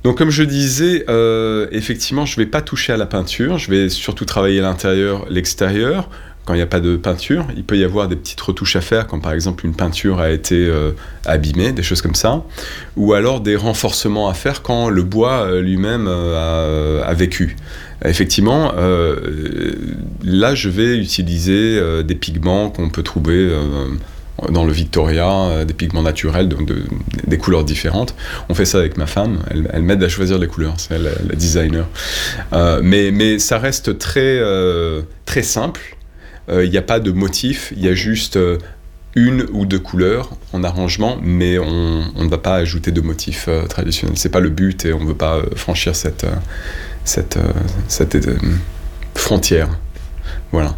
Donc, comme je disais, euh, effectivement, je ne vais pas toucher à la peinture. Je vais surtout travailler l'intérieur, l'extérieur quand il n'y a pas de peinture, il peut y avoir des petites retouches à faire, comme par exemple une peinture a été euh, abîmée, des choses comme ça, ou alors des renforcements à faire quand le bois euh, lui-même euh, a, vécu. Effectivement, là je vais utiliser des pigments qu'on peut trouver dans le Victoria, des pigments naturels, donc de, des couleurs différentes. On fait ça avec ma femme, elle, m'aide à choisir les couleurs, c'est la, la, designer. mais, ça reste très simple il euh, n'y a pas de motif, il y a juste euh, une ou deux couleurs en arrangement, mais on, ne va pas ajouter de motifs euh, traditionnels. C'est pas le but et on ne veut pas franchir cette, cette, frontière. Voilà.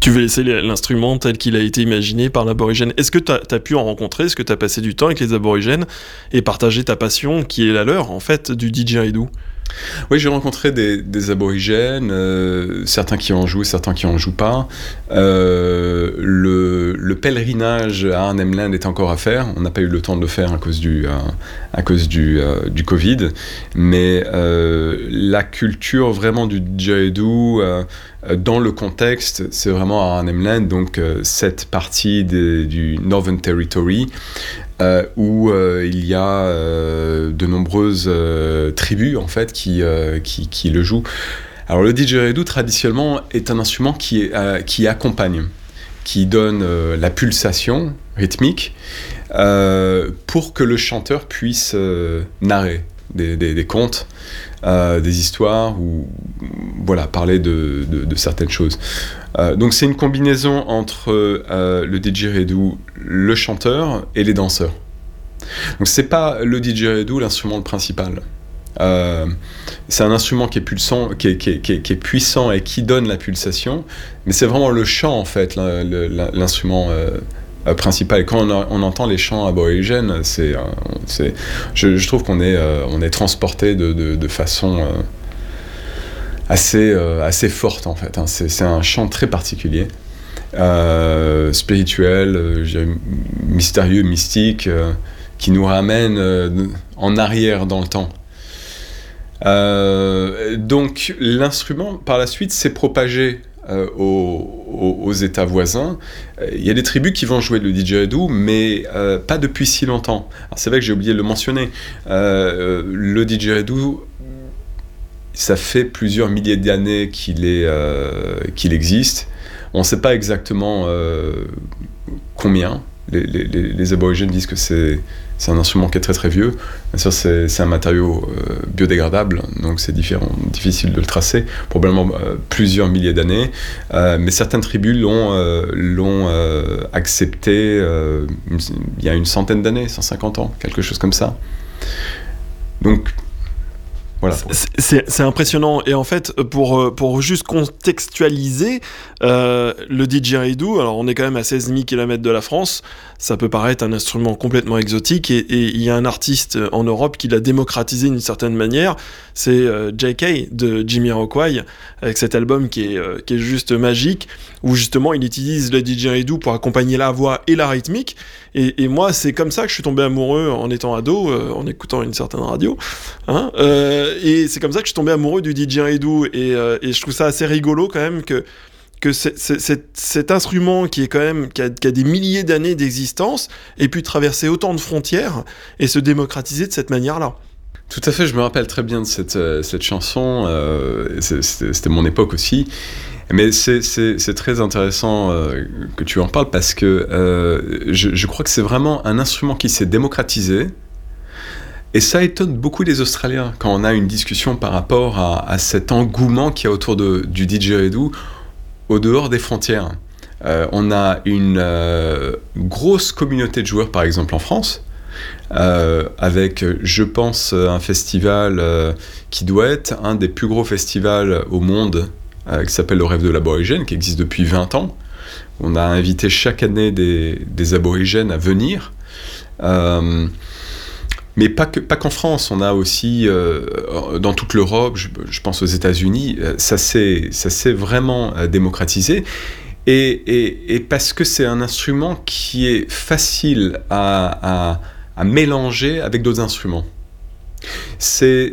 Tu veux laisser l'instrument tel qu'il a été imaginé par l'aborigène. Est-ce que tu as, as, pu en rencontrer? Est-ce que tu as passé du temps avec les aborigènes et partagé ta passion, qui est la leur, en fait, du didgeridoo oui, j'ai rencontré des, aborigènes, euh, certains qui en jouent, certains qui en jouent pas. Euh, le, le, pèlerinage à Arnhem Land est encore à faire. On n'a pas eu le temps de le faire à cause du, euh, à cause du, du Covid. Mais la culture vraiment du didgeridoo dans le contexte, c'est vraiment à Arnhem Land, donc cette partie du Northern Territory euh, où euh, il y a euh, de nombreuses tribus en fait qui, qui, qui, le jouent. Alors le didgeridoo traditionnellement est un instrument qui, qui accompagne, qui donne la pulsation rythmique pour que le chanteur puisse narrer des, contes, euh, des histoires ou voilà parler de, certaines choses. Euh, donc c'est une combinaison entre euh, le didgeridoo, le chanteur et les danseurs. Donc c'est pas le didgeridoo l'instrument principal. Euh, c'est un instrument qui est pulsant, qui est, puissant et qui donne la pulsation, mais c'est vraiment le chant en fait l'instrument principal. Et quand on, entend les chants aborigènes, c'est, euh, je, je, trouve qu'on est, euh, on est transporté de, façon euh, assez, assez forte en fait. Hein. C'est, un chant très particulier, spirituel, mystérieux, mystique, qui nous ramène en arrière dans le temps. Euh, donc l'instrument par la suite s'est propagé aux, États voisins, il y a des tribus qui vont jouer le didgeridoo, mais pas depuis si longtemps. C'est vrai que j'ai oublié de le mentionner. le didgeridoo ça fait plusieurs milliers d'années qu'il qu'il existe. On ne sait pas exactement combien. Les, aborigènes disent que c'est un instrument qui est très très vieux. Bien sûr, c'est un matériau euh, biodégradable, donc c'est difficile de le tracer, probablement euh, plusieurs milliers d'années. Euh, mais certaines tribus l'ont accepté il y a une centaine d'années, 150 ans, quelque chose comme ça. Donc c'est impressionnant. Et en fait, pour, euh, pour juste contextualiser, euh, le didgeridoo, alors on est quand même à 16 000 km de la France, ça peut paraître un instrument complètement exotique, et il y a un artiste en Europe qui l'a démocratisé d'une certaine manière, c'est euh, J.K. de Jimmy Rockway, avec cet album qui est, qui est juste magique, où justement il utilise le didgeridoo pour accompagner la voix et la rythmique, et, moi c'est comme ça que je suis tombé amoureux en étant ado, en écoutant une certaine radio, hein, et c'est comme ça que je suis tombé amoureux du didgeridoo. Et, euh, et je trouve ça assez rigolo quand même que cet instrument qui a, des milliers d'années d'existence ait pu traverser autant de frontières et se démocratiser de cette manière-là. Tout à fait, je me rappelle très bien de cette, euh, chanson, euh, c'était mon époque aussi. Mais c'est très intéressant que tu en parles parce que je, crois que c'est vraiment un instrument qui s'est démocratisé, et ça étonne beaucoup les Australiens quand on a une discussion par rapport à, cet engouement qu'il y a autour de, du didgeridoo au dehors des frontières. Euh, on a une euh, grosse communauté de joueurs, par exemple en France, euh, avec, je pense, un festival qui doit être un des plus gros festivals au monde, qui s'appelle le Rêve de l'aborigène, qui existe depuis 20 ans. On a invité chaque année des, des aborigènes à venir. Mais pas que pas qu'en France, on a aussi euh, dans toute l'Europe, je, pense aux États-Unis, euh, ça s'est vraiment euh, démocratisé. Et, parce que c'est un instrument qui est facile à, mélanger avec d'autres instruments. C'est,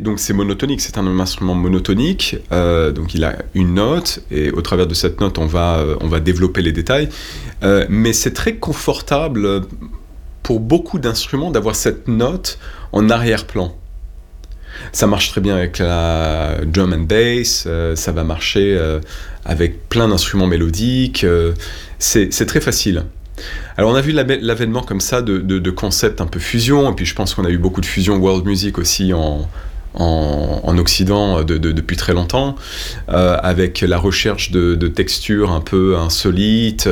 donc c'est monotonique, c'est un instrument monotonique, donc il a une note, et au travers de cette note, on va, développer les détails, mais c'est très confortable pour beaucoup d'instruments d'avoir cette note en arrière-plan. Ça marche très bien avec la drum and bass, euh, ça va marcher euh, avec plein d'instruments mélodiques, euh, c'est très facile. Alors on a vu l'avènement comme ça de, concepts un peu fusion, et puis je pense qu'on a eu beaucoup de fusion world music aussi en, Occident depuis très longtemps, avec la recherche de, textures un peu insolites.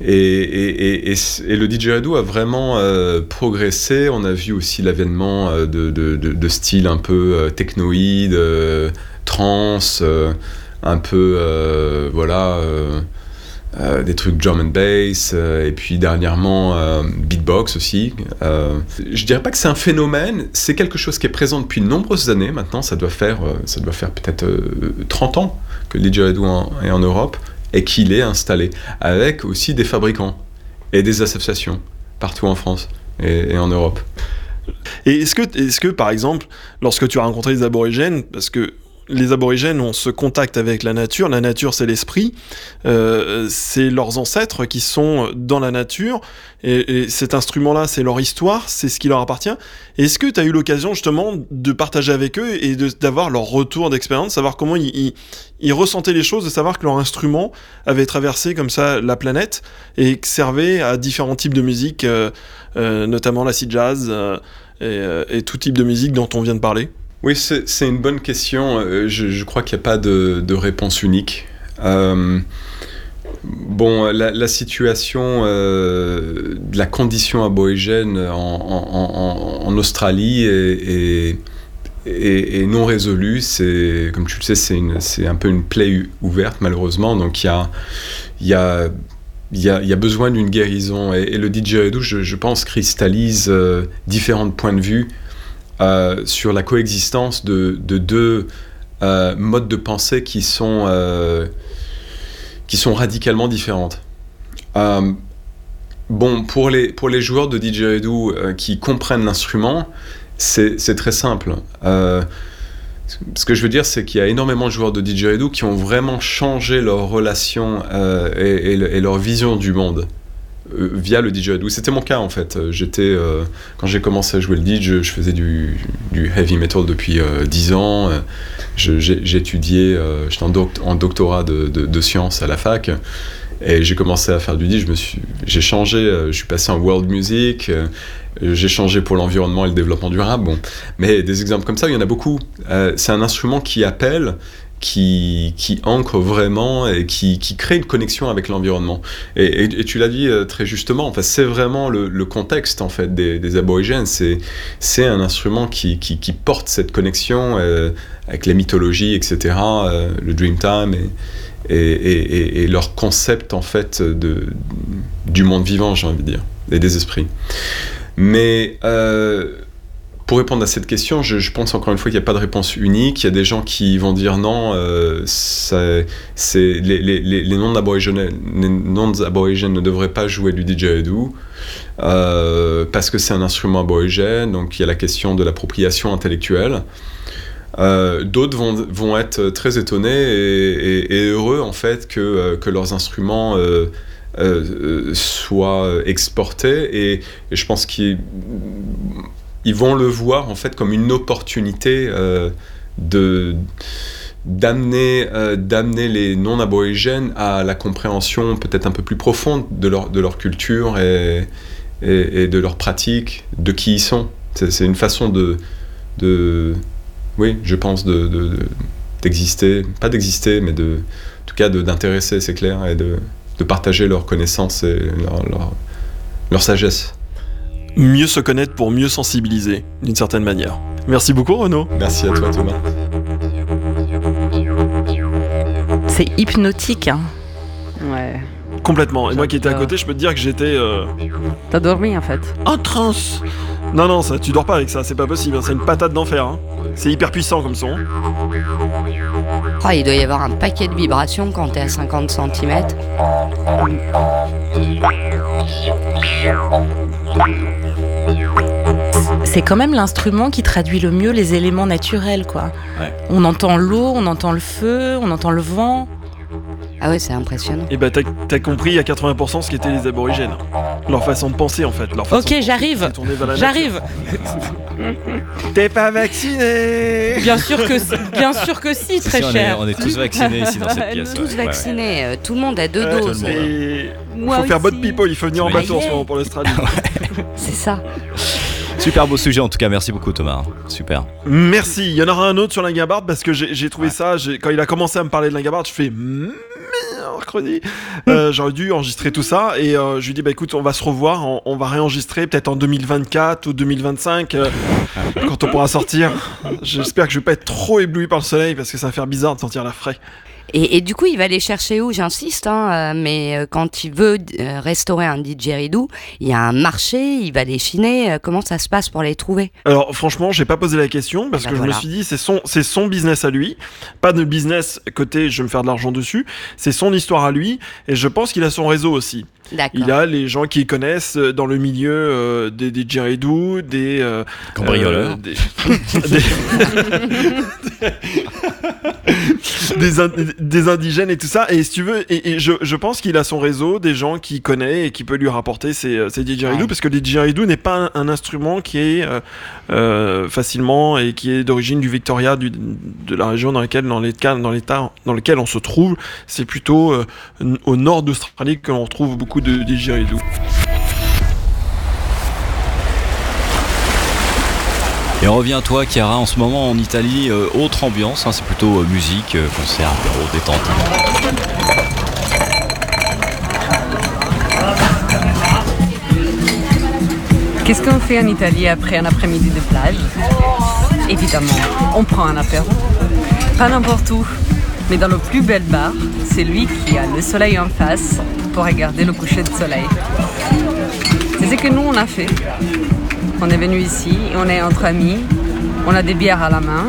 Et, le didgeridoo a vraiment euh, progressé. On a vu aussi l'avènement euh, de, styles un peu euh, technoïdes, trance, un peu, voilà, des trucs drum and bass, et puis dernièrement beatbox aussi. je dirais pas que c'est un phénomène, c'est quelque chose qui est présent depuis de nombreuses années maintenant. Ça doit faire, faire peut-être 30 ans que le didgeridoo est en Europe et qu'il est installé, avec aussi des fabricants et des associations partout en France et, en Europe. Et est-ce que, est que, par exemple, lorsque tu as rencontré les aborigènes, parce que les aborigènes ont ce contact avec la nature. La nature, c'est l'esprit. Euh, c'est leurs ancêtres qui sont dans la nature. Et, cet instrument-là, c'est leur histoire, c'est ce qui leur appartient. Est-ce que tu as eu l'occasion justement de partager avec eux et d'avoir leur retour d'expérience, savoir comment ils, ressentaient les choses, de savoir que leur instrument avait traversé comme ça la planète et servait à différents types de musique, euh, euh, notamment l'acid jazz et tout type de musique dont on vient de parler? Oui, c'est une bonne question. Euh, je, crois qu'il n'y a pas de, réponse unique. Euh, bon, la, situation euh, de la condition aborigène en, Australie est, non résolue. C'est, comme tu le sais, c'est un peu une plaie ouverte malheureusement. Donc il y a, besoin d'une guérison. Et, le didgeridoo, je, je pense, cristallise différents points de vue euh, sur la coexistence de, deux euh, modes de pensée qui sont, euh, qui sont radicalement différentes. bon, pour les, pour les joueurs de didgeridoo qui comprennent l'instrument, c'est très simple. ce que je veux dire, c'est qu'il y a énormément de joueurs de didgeridoo qui ont vraiment changé leur relation et, et, leur vision du monde euh, via le didgeridoo. C'était mon cas en fait. J'étais euh, quand j'ai commencé à jouer le didge, je faisais du, heavy metal depuis 10 ans. Étudié, j'étais en, en, doctorat de, sciences à la fac. Et j'ai commencé à faire du didge, j'ai changé, je suis passé en world music, j'ai changé pour l'environnement et le développement durable. Bon. Mais des exemples comme ça, il y en a beaucoup. Euh, c'est un instrument qui appelle, qui, qui ancre vraiment et qui, qui crée une connexion avec l'environnement. Et, tu l'as dit très justement, enfin, c'est vraiment le, le, contexte en fait des, des aborigènes. C'est, c'est un instrument qui, qui, porte cette connexion euh, avec la mythologie, etc., euh, le Dreamtime et, et, leur concept en fait de, du monde vivant, j'ai envie de dire, et des esprits. Mais euh, pour répondre à cette question, je, pense encore une fois qu'il n'y a pas de réponse unique. Il y a des gens qui vont dire non, euh, les, les, les non-aborigènes non ne devraient pas jouer du didgeridoo euh, parce que c'est un instrument aborigène, donc il y a la question de l'appropriation intellectuelle. Euh, D'autres vont, être très étonnés et, heureux en fait que, que leurs instruments euh, euh, soient exportés et, je pense qu'ils ils vont le voir en fait comme une opportunité euh, euh, d'amener les non aborigènes à la compréhension peut-être un peu plus profonde de leur de leur culture et, et, de leurs pratiques de qui ils sont c'est une façon de de oui je pense de d'exister de, pas d'exister mais de en tout cas d'intéresser c'est clair et de de partager leurs connaissances et leur, leur sagesse. Mieux se connaître pour mieux sensibiliser, d'une certaine manière. Merci beaucoup Renaud. Merci à toi Thomas. C'est hypnotique. Hein. Ouais. Complètement. Et moi qui étais à côté, je peux te dire que j'étais. Euh... T'as dormi en fait En transe Non, non, ça, tu dors pas avec ça, c'est pas possible. C'est une patate d'enfer. Hein. C'est hyper puissant comme son. Oh, il doit y avoir un paquet de vibrations quand t'es à 50 cm. C'est quand même l'instrument qui traduit le mieux les éléments naturels, quoi. Ouais. On entend l'eau, on entend le feu, on entend le vent. Ah ouais, c'est impressionnant. Et bah, t'as as compris à 80% ce qu'étaient les aborigènes. Leur façon de penser, en fait. Leur façon ok, j'arrive. J'arrive. T'es pas vacciné Bien sûr que si, bien sûr que si, très si, cher. On est, on est, tous vaccinés ici dans cette pièce. Tous ouais, vaccinés, ouais, ouais. tout le monde a deux euh, doses. Il faut faire bonne people, il faut venir en bateau en ce moment pour l'Australie. C'est ça. Super beau sujet en tout cas, merci beaucoup Thomas. Super. Merci. Il y en aura un autre sur Lingabarde parce que j'ai trouvé ouais. ça, quand il a commencé à me parler de Lingabarde, je fais mercredi. Euh, J'aurais dû enregistrer tout ça et euh, je lui dis bah écoute, on va se revoir, on, on va réenregistrer peut-être en 2024 ou 2025 euh, quand on pourra sortir. J'espère que je vais pas être trop ébloui par le soleil parce que ça va faire bizarre de sentir la frais. Et, et, du coup, il va aller chercher où J'insiste, hein, mais euh, quand il veut euh, restaurer un didgeridoo, il y a un marché, il va les chiner. Euh, comment ça se passe pour les trouver? Alors, franchement, j'ai pas posé la question parce ben que voilà. je me suis dit, c'est son, c'est son business à lui, pas de business côté je vais me faire de l'argent dessus. C'est son histoire à lui, et je pense qu'il a son réseau aussi. Il a les gens qui connaissent dans le milieu euh, des didgeridoo, des euh, cambrioleurs, euh, des, des, in des, indigènes et tout ça. Et si tu veux, et, et je, je, pense qu'il a son réseau, des gens qui connaît et qui peut lui rapporter ses, ses didgeridoo, ouais. parce que le didgeridoo n'est pas un, un, instrument qui est facilement et qui est d'origine du Victoria, du, de la région dans laquelle, dans l'état dans, dans lequel on se trouve. C'est plutôt au nord d'Australie que l'on retrouve beaucoup de didgeridoo. Et on revient à toi, Chiara, en ce moment en Italie, euh, autre ambiance, hein, c'est plutôt euh, musique, euh, concert, détente. Qu'est-ce qu'on fait en Italie après un après-midi de plage? Évidemment, on prend un apéro. Pas n'importe où, mais dans le plus bel bar, c'est lui qui a le soleil en face pour regarder le coucher de soleil. C'est ce que nous on a fait. On est venu ici, on est entre amis, on a des bières à la main,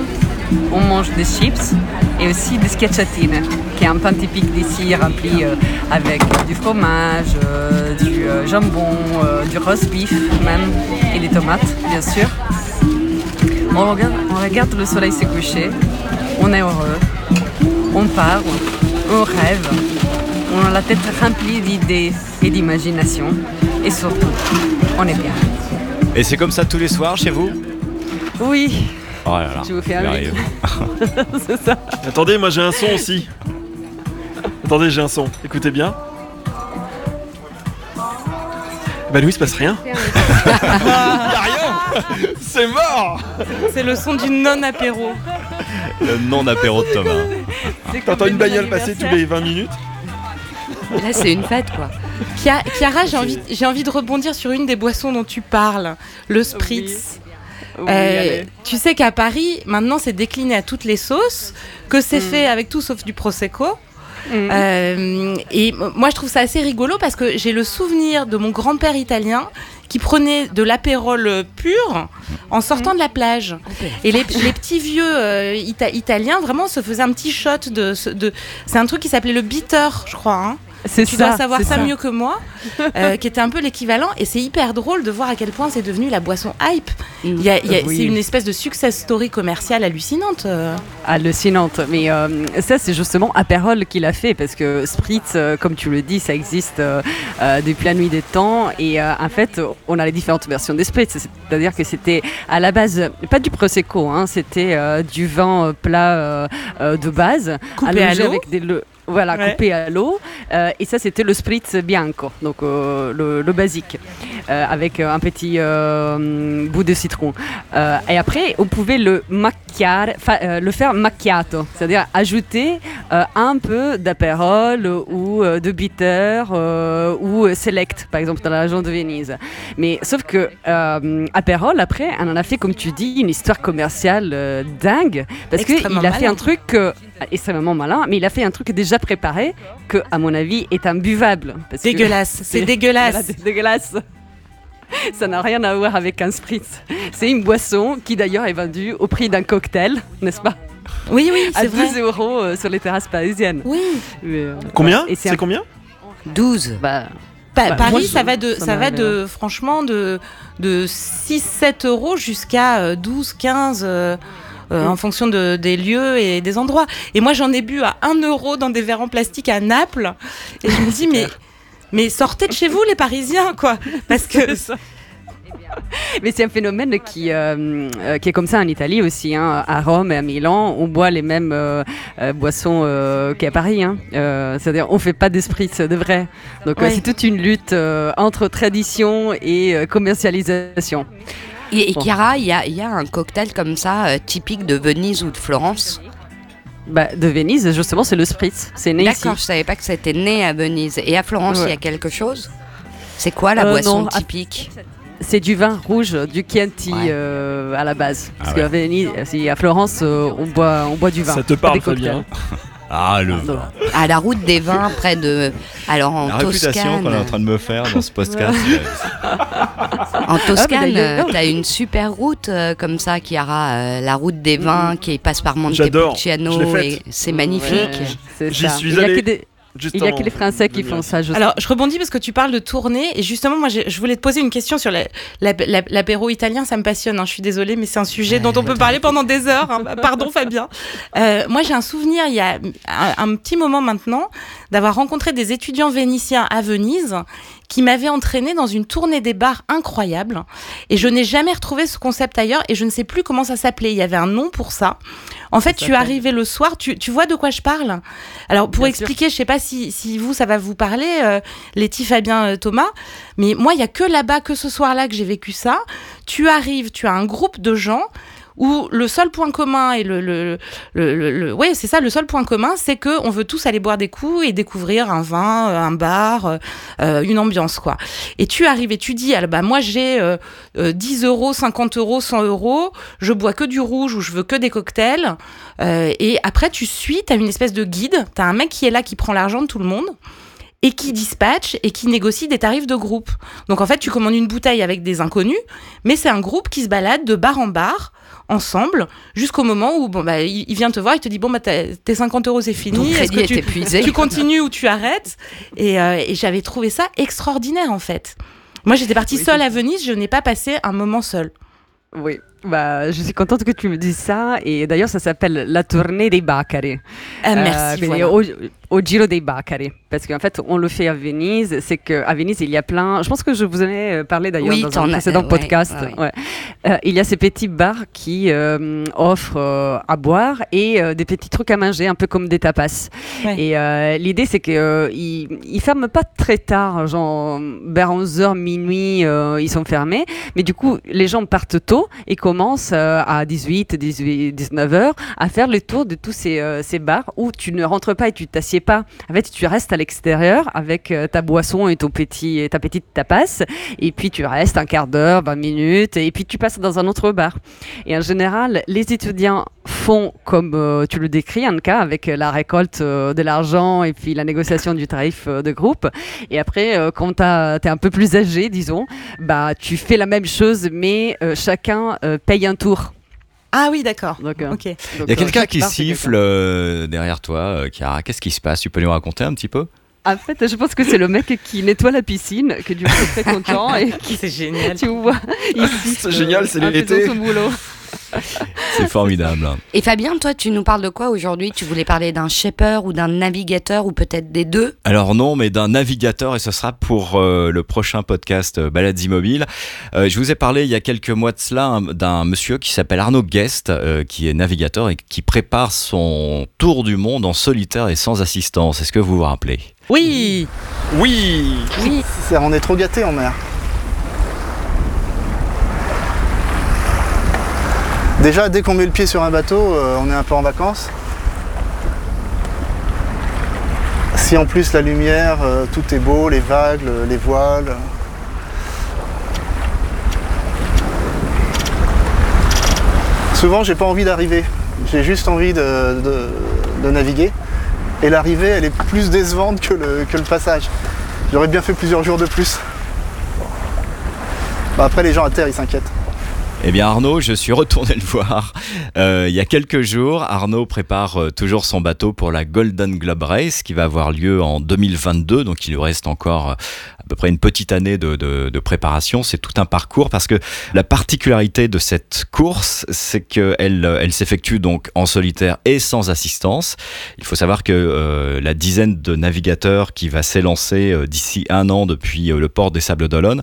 on mange des chips et aussi des schiacciatine, qui est un pain typique d'ici rempli euh, avec du fromage, euh, du euh, jambon, du roast beef même et des tomates bien sûr. On regarde, on regarde le soleil se coucher, on est heureux, on parle, on rêve, on a la tête remplie d'idées et d'imagination, et surtout, on est bien. Et c'est comme ça tous les soirs chez vous Oui, Oh là là. Je vous fais un c'est ça. Attendez, moi j'ai un son aussi. Attendez, j'ai un son. Écoutez bien. Bah Louis, il se passe rien. Y'a rien C'est mort C'est le son du non-apéro. Le non-apéro de Thomas. T'entends une bagnole passer tous les 20 minutes Là, c'est une fête, quoi. Chiara, j'ai envie, j'ai envie de rebondir sur une des boissons dont tu parles, le spritz. Oui, Euh, tu sais qu'à Paris, maintenant, c'est décliné à toutes les sauces, que c'est Mm. fait avec tout sauf du prosecco. Mm. Euh, et moi, je trouve ça assez rigolo parce que j'ai le souvenir de mon grand-père italien qui prenait de l'apérole pur en sortant de la plage. Et les, les petits vieux euh, ita- italiens vraiment se faisaient un petit shot de c'est un truc qui s'appelait le bitter, je crois. hein. C'est Tu ça, dois savoir ça, mieux que moi, euh, qui était un peu l'équivalent. Et c'est hyper drôle de voir à quel point c'est devenu la boisson hype. Il y a- il y a- Oui. C'est une espèce de success story commerciale hallucinante. euh. hallucinante. Mais euh, ça, c'est justement Aperol qui l'a fait parce que Spritz, euh, comme tu le dis, ça existe depuis la nuit des temps. Et en fait, on a les différentes versions des Spritz. C'est-à-dire que c'était à la base pas du prosecco, hein, c'était du vin plat de base, allongé avec des le- voilà, Ouais. coupé à l'eau. Euh, et ça, c'était le spritz bianco, donc euh, le, le basique, euh, avec un petit euh, bout de citron. Et après, on pouvait le macchiare, le faire macchiato, c'est-à-dire ajouter un peu d'apérole ou de bitter ou select, par exemple dans la région de Venise. Mais sauf que apérole, après, on en a fait, comme tu dis, une histoire commerciale dingue, parce qu'il a fait un truc extrêmement malin, mais il a fait un truc déjà préparé que, à mon avis, est imbuvable. parce Dégueulasse, c'est dégueulasse. c'est dégueulasse. Ça n'a rien à voir avec un spritz. C'est une boisson qui d'ailleurs est vendue au prix d'un cocktail, n'est-ce pas? Oui, oui, À c'est 12 vrai. euros euh, sur les terrasses parisiennes. Oui. Mais, euh, Combien? c'est un- combien? 12. bah, Bah, Paris, ça va de, ça ça va de franchement de, de 6-7 euros jusqu'à euh, 12-15 euh, euh, Mm. en fonction de, des lieux et des endroits. Et moi, j'en ai bu à 1 euro dans des verres en plastique à Naples. Et je me dis, mais, mais sortez de chez vous, les Parisiens, quoi. Parce que. Mais c'est un phénomène qui, euh, euh, qui est comme ça en Italie aussi. hein. À Rome et à Milan, on boit les mêmes euh, boissons euh, qu'à Paris. hein. C'est-à-dire, on fait pas d'esprit de vrai. Donc, c'est toute une lutte entre tradition et commercialisation. Et, et. Chiara, il y a, il y a un cocktail comme ça, euh, typique de Venise ou de Florence. Bah, de Venise, justement, c'est le spritz. C'est né ici. D'accord, je savais pas que c'était né à Venise. Et à Florence, il Ouais. y a quelque chose C'est quoi la Euh, boisson non, à- typique C'est du vin rouge, du Chianti Ouais. euh, à la base. Parce Ah qu'à Venise, si à Florence, euh, on boit, on boit du vin. Ça te parle. Fabien Ah, le Non. À la route des vins, près de. Alors en La réputation Toscane. qu'on est en train de me faire dans ce podcast. En Toscane, d'ailleurs- euh, t'as une super route euh, comme ça, Chiara, euh, la route des vins qui passe par J'adore, Montepulciano. je l'ai faite. et C'est magnifique. C'est J'y ça. suis il y a allé. que des- Il y a que les Français qui font ça. justement. Alors, je rebondis parce que tu parles de tournée et justement, moi, je voulais te poser une question sur la- la- la- l'apéro italien. Ça me passionne. hein, je suis désolée, mais c'est un sujet dont on peut parler pendant des heures. hein. Pardon, Fabien. Euh, moi, j'ai un souvenir il y a un, un petit moment maintenant d'avoir rencontré des étudiants vénitiens à Venise qui m'avaient entraîné dans une tournée des bars incroyable. Et je n'ai jamais retrouvé ce concept ailleurs et je ne sais plus comment ça s'appelait. Il y avait un nom pour ça. En fait, tu s'appelle- arrivais le soir, tu, tu vois de quoi je parle? Alors, pour Bien sûr. expliquer, je sais pas si, si vous, ça va vous parler, euh, Letty, Fabien, euh, Thomas, mais moi, il y a que là-bas, que ce soir-là, que j'ai vécu ça. Tu arrives, tu as un groupe de gens où le seul point commun et le, le, le, le- ouais c'est ça le seul point commun c'est que on veut tous aller boire des coups et découvrir un vin euh, un bar euh, euh, une ambiance quoi et tu arrives et tu dis ah, bah moi j'ai euh, euh, 10 euros 50 euros 100 euros je bois que du rouge ou je veux que des cocktails et après tu suis t'as une espèce de guide t'as un mec qui est là qui prend l'argent de tout le monde et qui dispatche et qui négocie des tarifs de groupe. Donc en fait, tu commandes une bouteille avec des inconnus, mais c'est un groupe qui se balade de bar en bar ensemble jusqu'au moment où bon bah il, il vient te voir, il te dit bon bah tes 50 euros c'est fini, est-ce que est tu, épuisé. tu continues ou tu arrêtes? Et, euh, et j'avais trouvé ça extraordinaire en fait. Moi j'étais partie Oui, seule à Venise, je n'ai pas passé un moment seul. Oui. Bah, je suis contente que tu me dises ça. Et d'ailleurs, ça s'appelle la tournée des Bacari. Ah, merci. quindi voilà. au, au Giro dei Bacari. Parce qu'en fait, on le fait à Venise. C'est qu'à Venise, il y a plein. Je pense que je vous en ai euh, parlé d'ailleurs Oui, dans un précédent ouais, podcast. ouais, Ouais. Euh, il y a ces petits bars qui euh, offrent euh, à boire et euh, des petits trucs à manger, un peu comme des tapas. Et euh, l'idée, c'est qu'ils ils ferment pas très tard, genre vers 11h, minuit, euh, ils sont fermés. Mais du coup, les gens partent tôt et commencent euh, à 18, 18, 19h à faire le tour de tous ces, euh, ces bars où tu ne rentres pas et tu t'assieds pas. En fait, tu restes à l'extérieur avec euh, ta boisson et ton petit, et ta petite tapas. Et puis, tu restes un quart d'heure, 20 minutes. Et puis, tu passes dans un autre bar. Et en général, les étudiants font comme tu le décris, cas, avec la récolte de l'argent et puis la négociation du tarif de groupe. Et après, quand tu es un peu plus âgé, disons, bah, tu fais la même chose, mais chacun paye un tour. Ah oui, d'accord. Donc, euh, donc, Il y a euh, quelqu'un qui siffle euh, derrière toi, euh, Chiara. Qu'est-ce qui se passe? Tu peux nous raconter un petit peu? En fait, je pense que c'est le mec qui nettoie la piscine, que du coup est très content et qui, C'est génial. tu vois, il siffle, C'est génial, c'est l'été. son boulot. C'est formidable. Et Fabien, toi, tu nous parles de quoi aujourd'hui? Tu voulais parler d'un shaper ou d'un navigateur ou peut-être des deux? Alors non, mais d'un navigateur et ce sera pour euh, le prochain podcast euh, Balades immobiles. Euh, je vous ai parlé il y a quelques mois de cela hein, d'un monsieur qui s'appelle Arnaud Guest, euh, qui est navigateur et qui prépare son tour du monde en solitaire et sans assistance. Est-ce que vous vous rappelez? Oui. Oui Oui. C'est- On est trop gâtés en mer. Déjà, dès qu'on met le pied sur un bateau, euh, on est un peu en vacances. Si en plus la lumière, euh, tout est beau, les vagues, le- les voiles. Souvent, j'ai pas envie d'arriver. J'ai juste envie de, naviguer. Et l'arrivée, elle est plus décevante que le, passage. J'aurais bien fait plusieurs jours de plus. Après, les gens à terre, ils s'inquiètent. Eh bien Arnaud, je suis retourné le voir euh, il y a quelques jours. Arnaud prépare euh, toujours son bateau pour la Golden Globe Race qui va avoir lieu en 2022, donc il lui reste encore euh, à peu près une petite année de, préparation. C'est tout un parcours parce que la particularité de cette course, c'est qu'elle elle s'effectue donc en solitaire et sans assistance. Il faut savoir que la dizaine de navigateurs qui va s'élancer d'ici un an depuis le port des Sables d'Olonne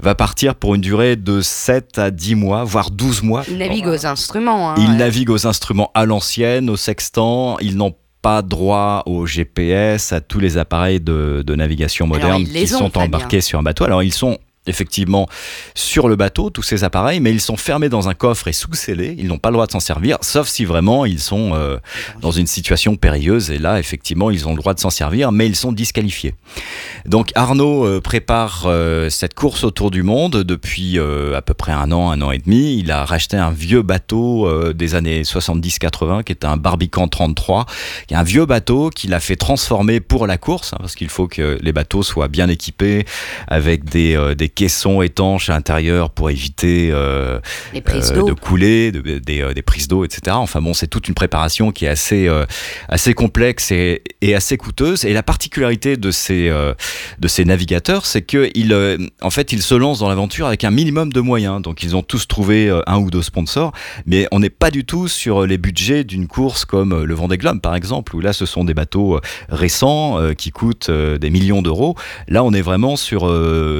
va partir pour une durée de 7 à 10 mois, voire 12 mois. Il navigue aux instruments. hein. Ils naviguent aux instruments à l'ancienne, au sextant. Ils n'ont pas droit au GPS, à tous les appareils de, de navigation moderne qui ont, sont embarqués sur un bateau. Alors ils sont effectivement sur le bateau, tous ces appareils, mais ils sont fermés dans un coffre et sous-scellés. Ils n'ont pas le droit de s'en servir, sauf si vraiment ils sont euh, dans une situation périlleuse. Et là, effectivement, ils ont le droit de s'en servir, mais ils sont disqualifiés. Donc Arnaud euh, prépare euh, cette course autour du monde depuis euh, à peu près un an, un an et demi. Il a racheté un vieux bateau des années 70-80 qui est un Barbican 33, qui est un vieux bateau qu'il a fait transformer pour la course, hein, parce qu'il faut que les bateaux soient bien équipés avec des, des caissons étanches à l'intérieur pour éviter euh, euh, de couler, de- des, euh, des prises d'eau, etc. Enfin bon, c'est toute une préparation qui est assez, assez complexe et, et assez coûteuse. Et la particularité de ces, de ces navigateurs, c'est qu'ils en fait, ils se lancent dans l'aventure avec un minimum de moyens. Donc ils ont tous trouvé un ou deux sponsors, mais on n'est pas du tout sur les budgets d'une course comme le Vendée Globe, par exemple, où là, ce sont des bateaux récents qui coûtent des millions d'euros. Là, on est vraiment sur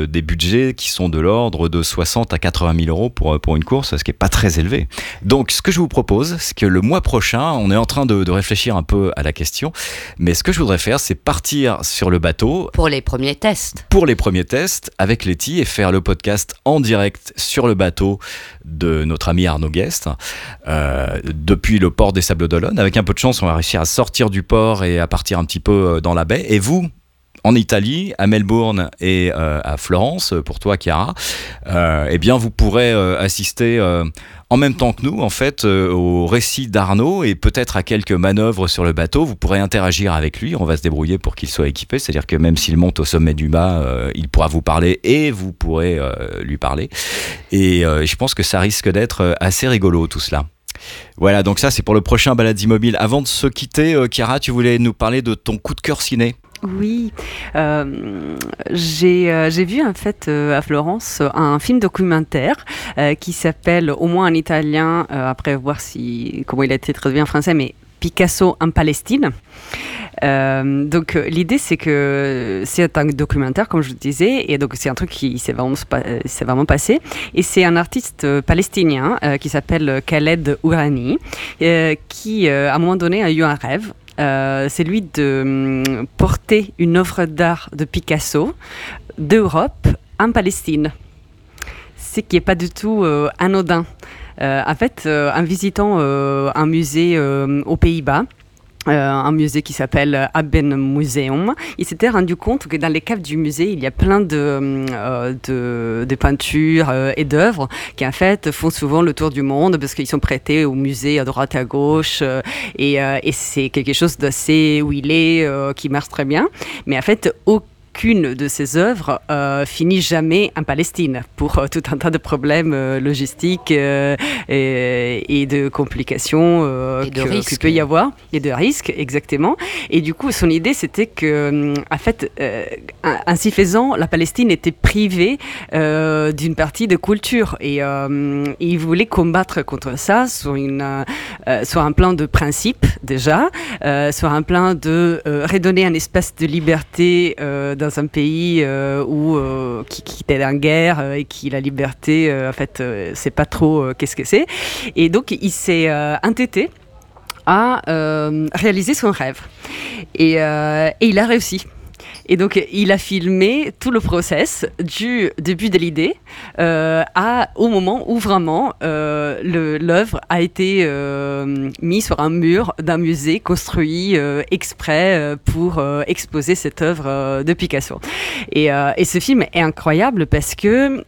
des budgets qui sont de l'ordre de 60 à 80 000 euros pour, pour une course, ce qui n'est pas très élevé. Donc, ce que je vous propose, c'est que le mois prochain, on est en train de, de réfléchir un peu à la question, mais ce que je voudrais faire, c'est partir sur le bateau Pour les premiers tests. pour les premiers tests avec Letty et faire le podcast en direct sur le bateau de notre ami Arnaud Guest euh, depuis le port des Sables d'Olonne. Avec un peu de chance, on va réussir à sortir du port et à partir un petit peu euh, dans la baie. Et vous en Italie, à Melbourne et euh, à Florence, pour toi, Chiara, euh, eh bien, vous pourrez euh, assister en même temps que nous, en fait, au récit d'Arnaud et peut-être à quelques manœuvres sur le bateau. Vous pourrez interagir avec lui. On va se débrouiller pour qu'il soit équipé. C'est-à-dire que même s'il monte au sommet du mât, il pourra vous parler et vous pourrez lui parler. Et je pense que ça risque d'être assez rigolo, tout cela. Voilà, donc ça c'est pour le prochain Balades Immobile. Avant de se quitter, Chiara, tu voulais nous parler de ton coup de cœur ciné Oui, euh, j'ai euh, j'ai vu en fait euh, à Florence un film documentaire euh, qui s'appelle au moins en italien, euh, après voir si comment il a été traduit en français, mais Picasso en Palestine. Euh, donc euh, l'idée c'est que c'est un documentaire comme je disais et donc c'est un truc qui s'est vraiment, euh, vraiment passé et c'est un artiste euh, palestinien euh, qui s'appelle Khaled Ourani euh, qui euh, à un moment donné a eu un rêve euh, c'est lui de hum, porter une œuvre d'art de Picasso d'Europe en Palestine. Ce qui n'est pas du tout euh, anodin. Euh, en fait, en visitant un musée aux Pays-Bas, euh, un musée qui s'appelle Aben Museum. Il s'était rendu compte que dans les caves du musée, il y a plein de, euh, de, peintures euh, et d'œuvres qui en fait font souvent le tour du monde parce qu'ils sont prêtés au musée à droite à gauche euh, et, euh, et c'est quelque chose d'assez huilé euh, qui marche très bien. Mais en fait, aucune de ces œuvres euh, finit jamais en Palestine pour euh, tout un tas de problèmes euh, logistiques et, et de complications qu'il peut y avoir et de risques exactement. Et du coup, son idée c'était que, en fait, ainsi faisant, la Palestine était privée d'une partie de culture et, il voulait combattre contre ça sur, une, sur un plan de principe déjà, sur un plan de redonner un espace de liberté euh, dans un pays euh, où euh, qui, qui était en guerre euh, et qui la liberté, en fait, c'est pas trop qu'est-ce que c'est. Et donc il s'est entêté à réaliser son rêve et, et il a réussi. Et donc, il a filmé tout le process du début de l'idée euh, au moment où vraiment euh, l'œuvre a été euh, mise sur un mur d'un musée construit exprès pour exposer cette œuvre de Picasso. Et ce film est incroyable parce que.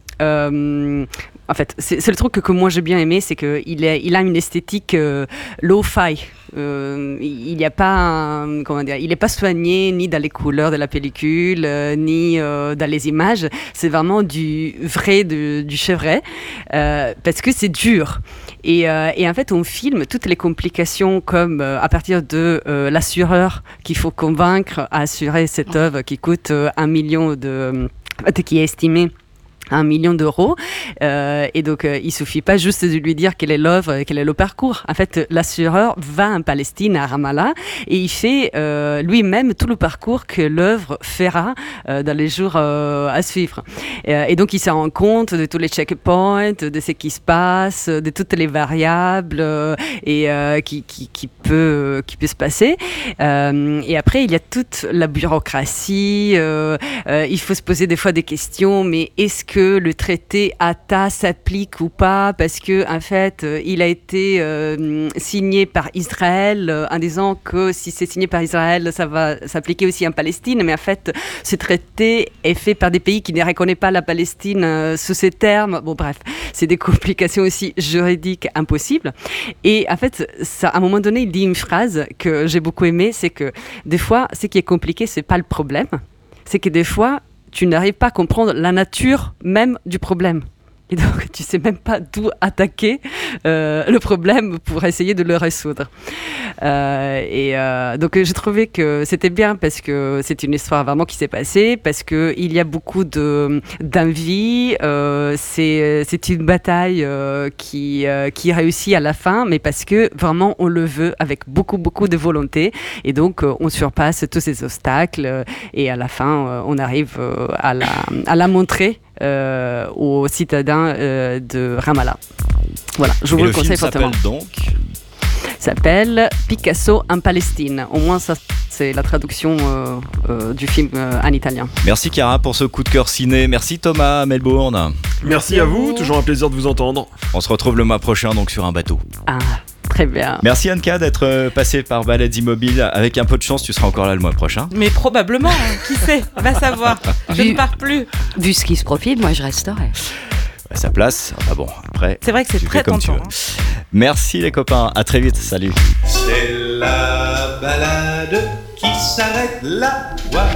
En fait, c'est le truc que, que moi j'ai bien aimé, c'est qu'il il a une esthétique euh, low-fi. Euh, il n'y a pas, un- comment dire, il n'est pas soigné ni dans les couleurs de la pellicule, euh, ni dans les images. C'est vraiment du vrai, de- du chevret, parce que c'est dur. Et, et en fait, on filme toutes les complications, comme à partir de l'assureur qu'il faut convaincre à assurer cette œuvre qui coûte un million de, qui est estimé un million d'euros. Euh, et donc, euh, il suffit pas juste de lui dire quelle est l'œuvre, quel est le parcours. En fait, l'assureur va en Palestine, à Ramallah, et il fait euh, lui-même tout le parcours que l'œuvre fera euh, dans les jours euh, à suivre. Euh, et donc, il se rend compte de tous les checkpoints, de ce qui se passe, de toutes les variables euh, et euh, qui, qui, qui peut qui peut se passer. Euh, et après, il y a toute la bureaucratie. euh, euh, il faut se poser des fois des questions, mais est-ce que le traité ATA s'applique ou pas Parce que en fait, euh, il a été euh, signé par Israël euh, en disant que si c'est signé par Israël, ça va s'appliquer aussi en Palestine. Mais en fait, ce traité est fait par des pays qui ne reconnaissent pas la Palestine sous ces termes. Bon, bref, c'est des complications aussi juridiques impossibles. Et en fait, ça, à un moment donné, il dit une phrase que j'ai beaucoup aimée, c'est que des fois, ce qui est compliqué, c'est pas le problème, c'est que des fois, tu n'arrives pas à comprendre la nature même du problème. Et donc, tu sais même pas d'où attaquer euh, le problème pour essayer de le résoudre. Euh, et euh, donc, j'ai trouvé que c'était bien parce que c'est une histoire vraiment qui s'est passée, parce qu'il y a beaucoup de- d'envie. C'est c'est une bataille qui, qui réussit à la fin, mais parce que vraiment, on le veut avec beaucoup, beaucoup de volonté. Et donc, on surpasse tous ces obstacles. et à la fin, on arrive à, la, à la montrer aux citadins euh, de Ramallah. Voilà, je Et vous le, le film conseille fortement. s'appelle donc s'appelle Picasso en Palestine. Au moins, ça, c'est la traduction euh, euh, du film euh, en italien. Merci Cara pour ce coup de cœur ciné. Merci Thomas à Melbourne. Merci à vous, toujours un plaisir de vous entendre. On se retrouve le mois prochain donc sur un bateau. Ah, très bien. Merci Anka d'être euh, passé par Balades Immobiles. Avec un peu de chance, tu seras encore là le mois prochain. Mais probablement, hein, qui sait, va savoir. Je Vu- ne pars plus. Vu ce qui se profile, moi je resterai. À sa place. Ah bon, après. C'est vrai que c'est très tentant. veux. hein. Merci les copains. À très vite. Salut. C'est la balade qui s'arrête là, voilà.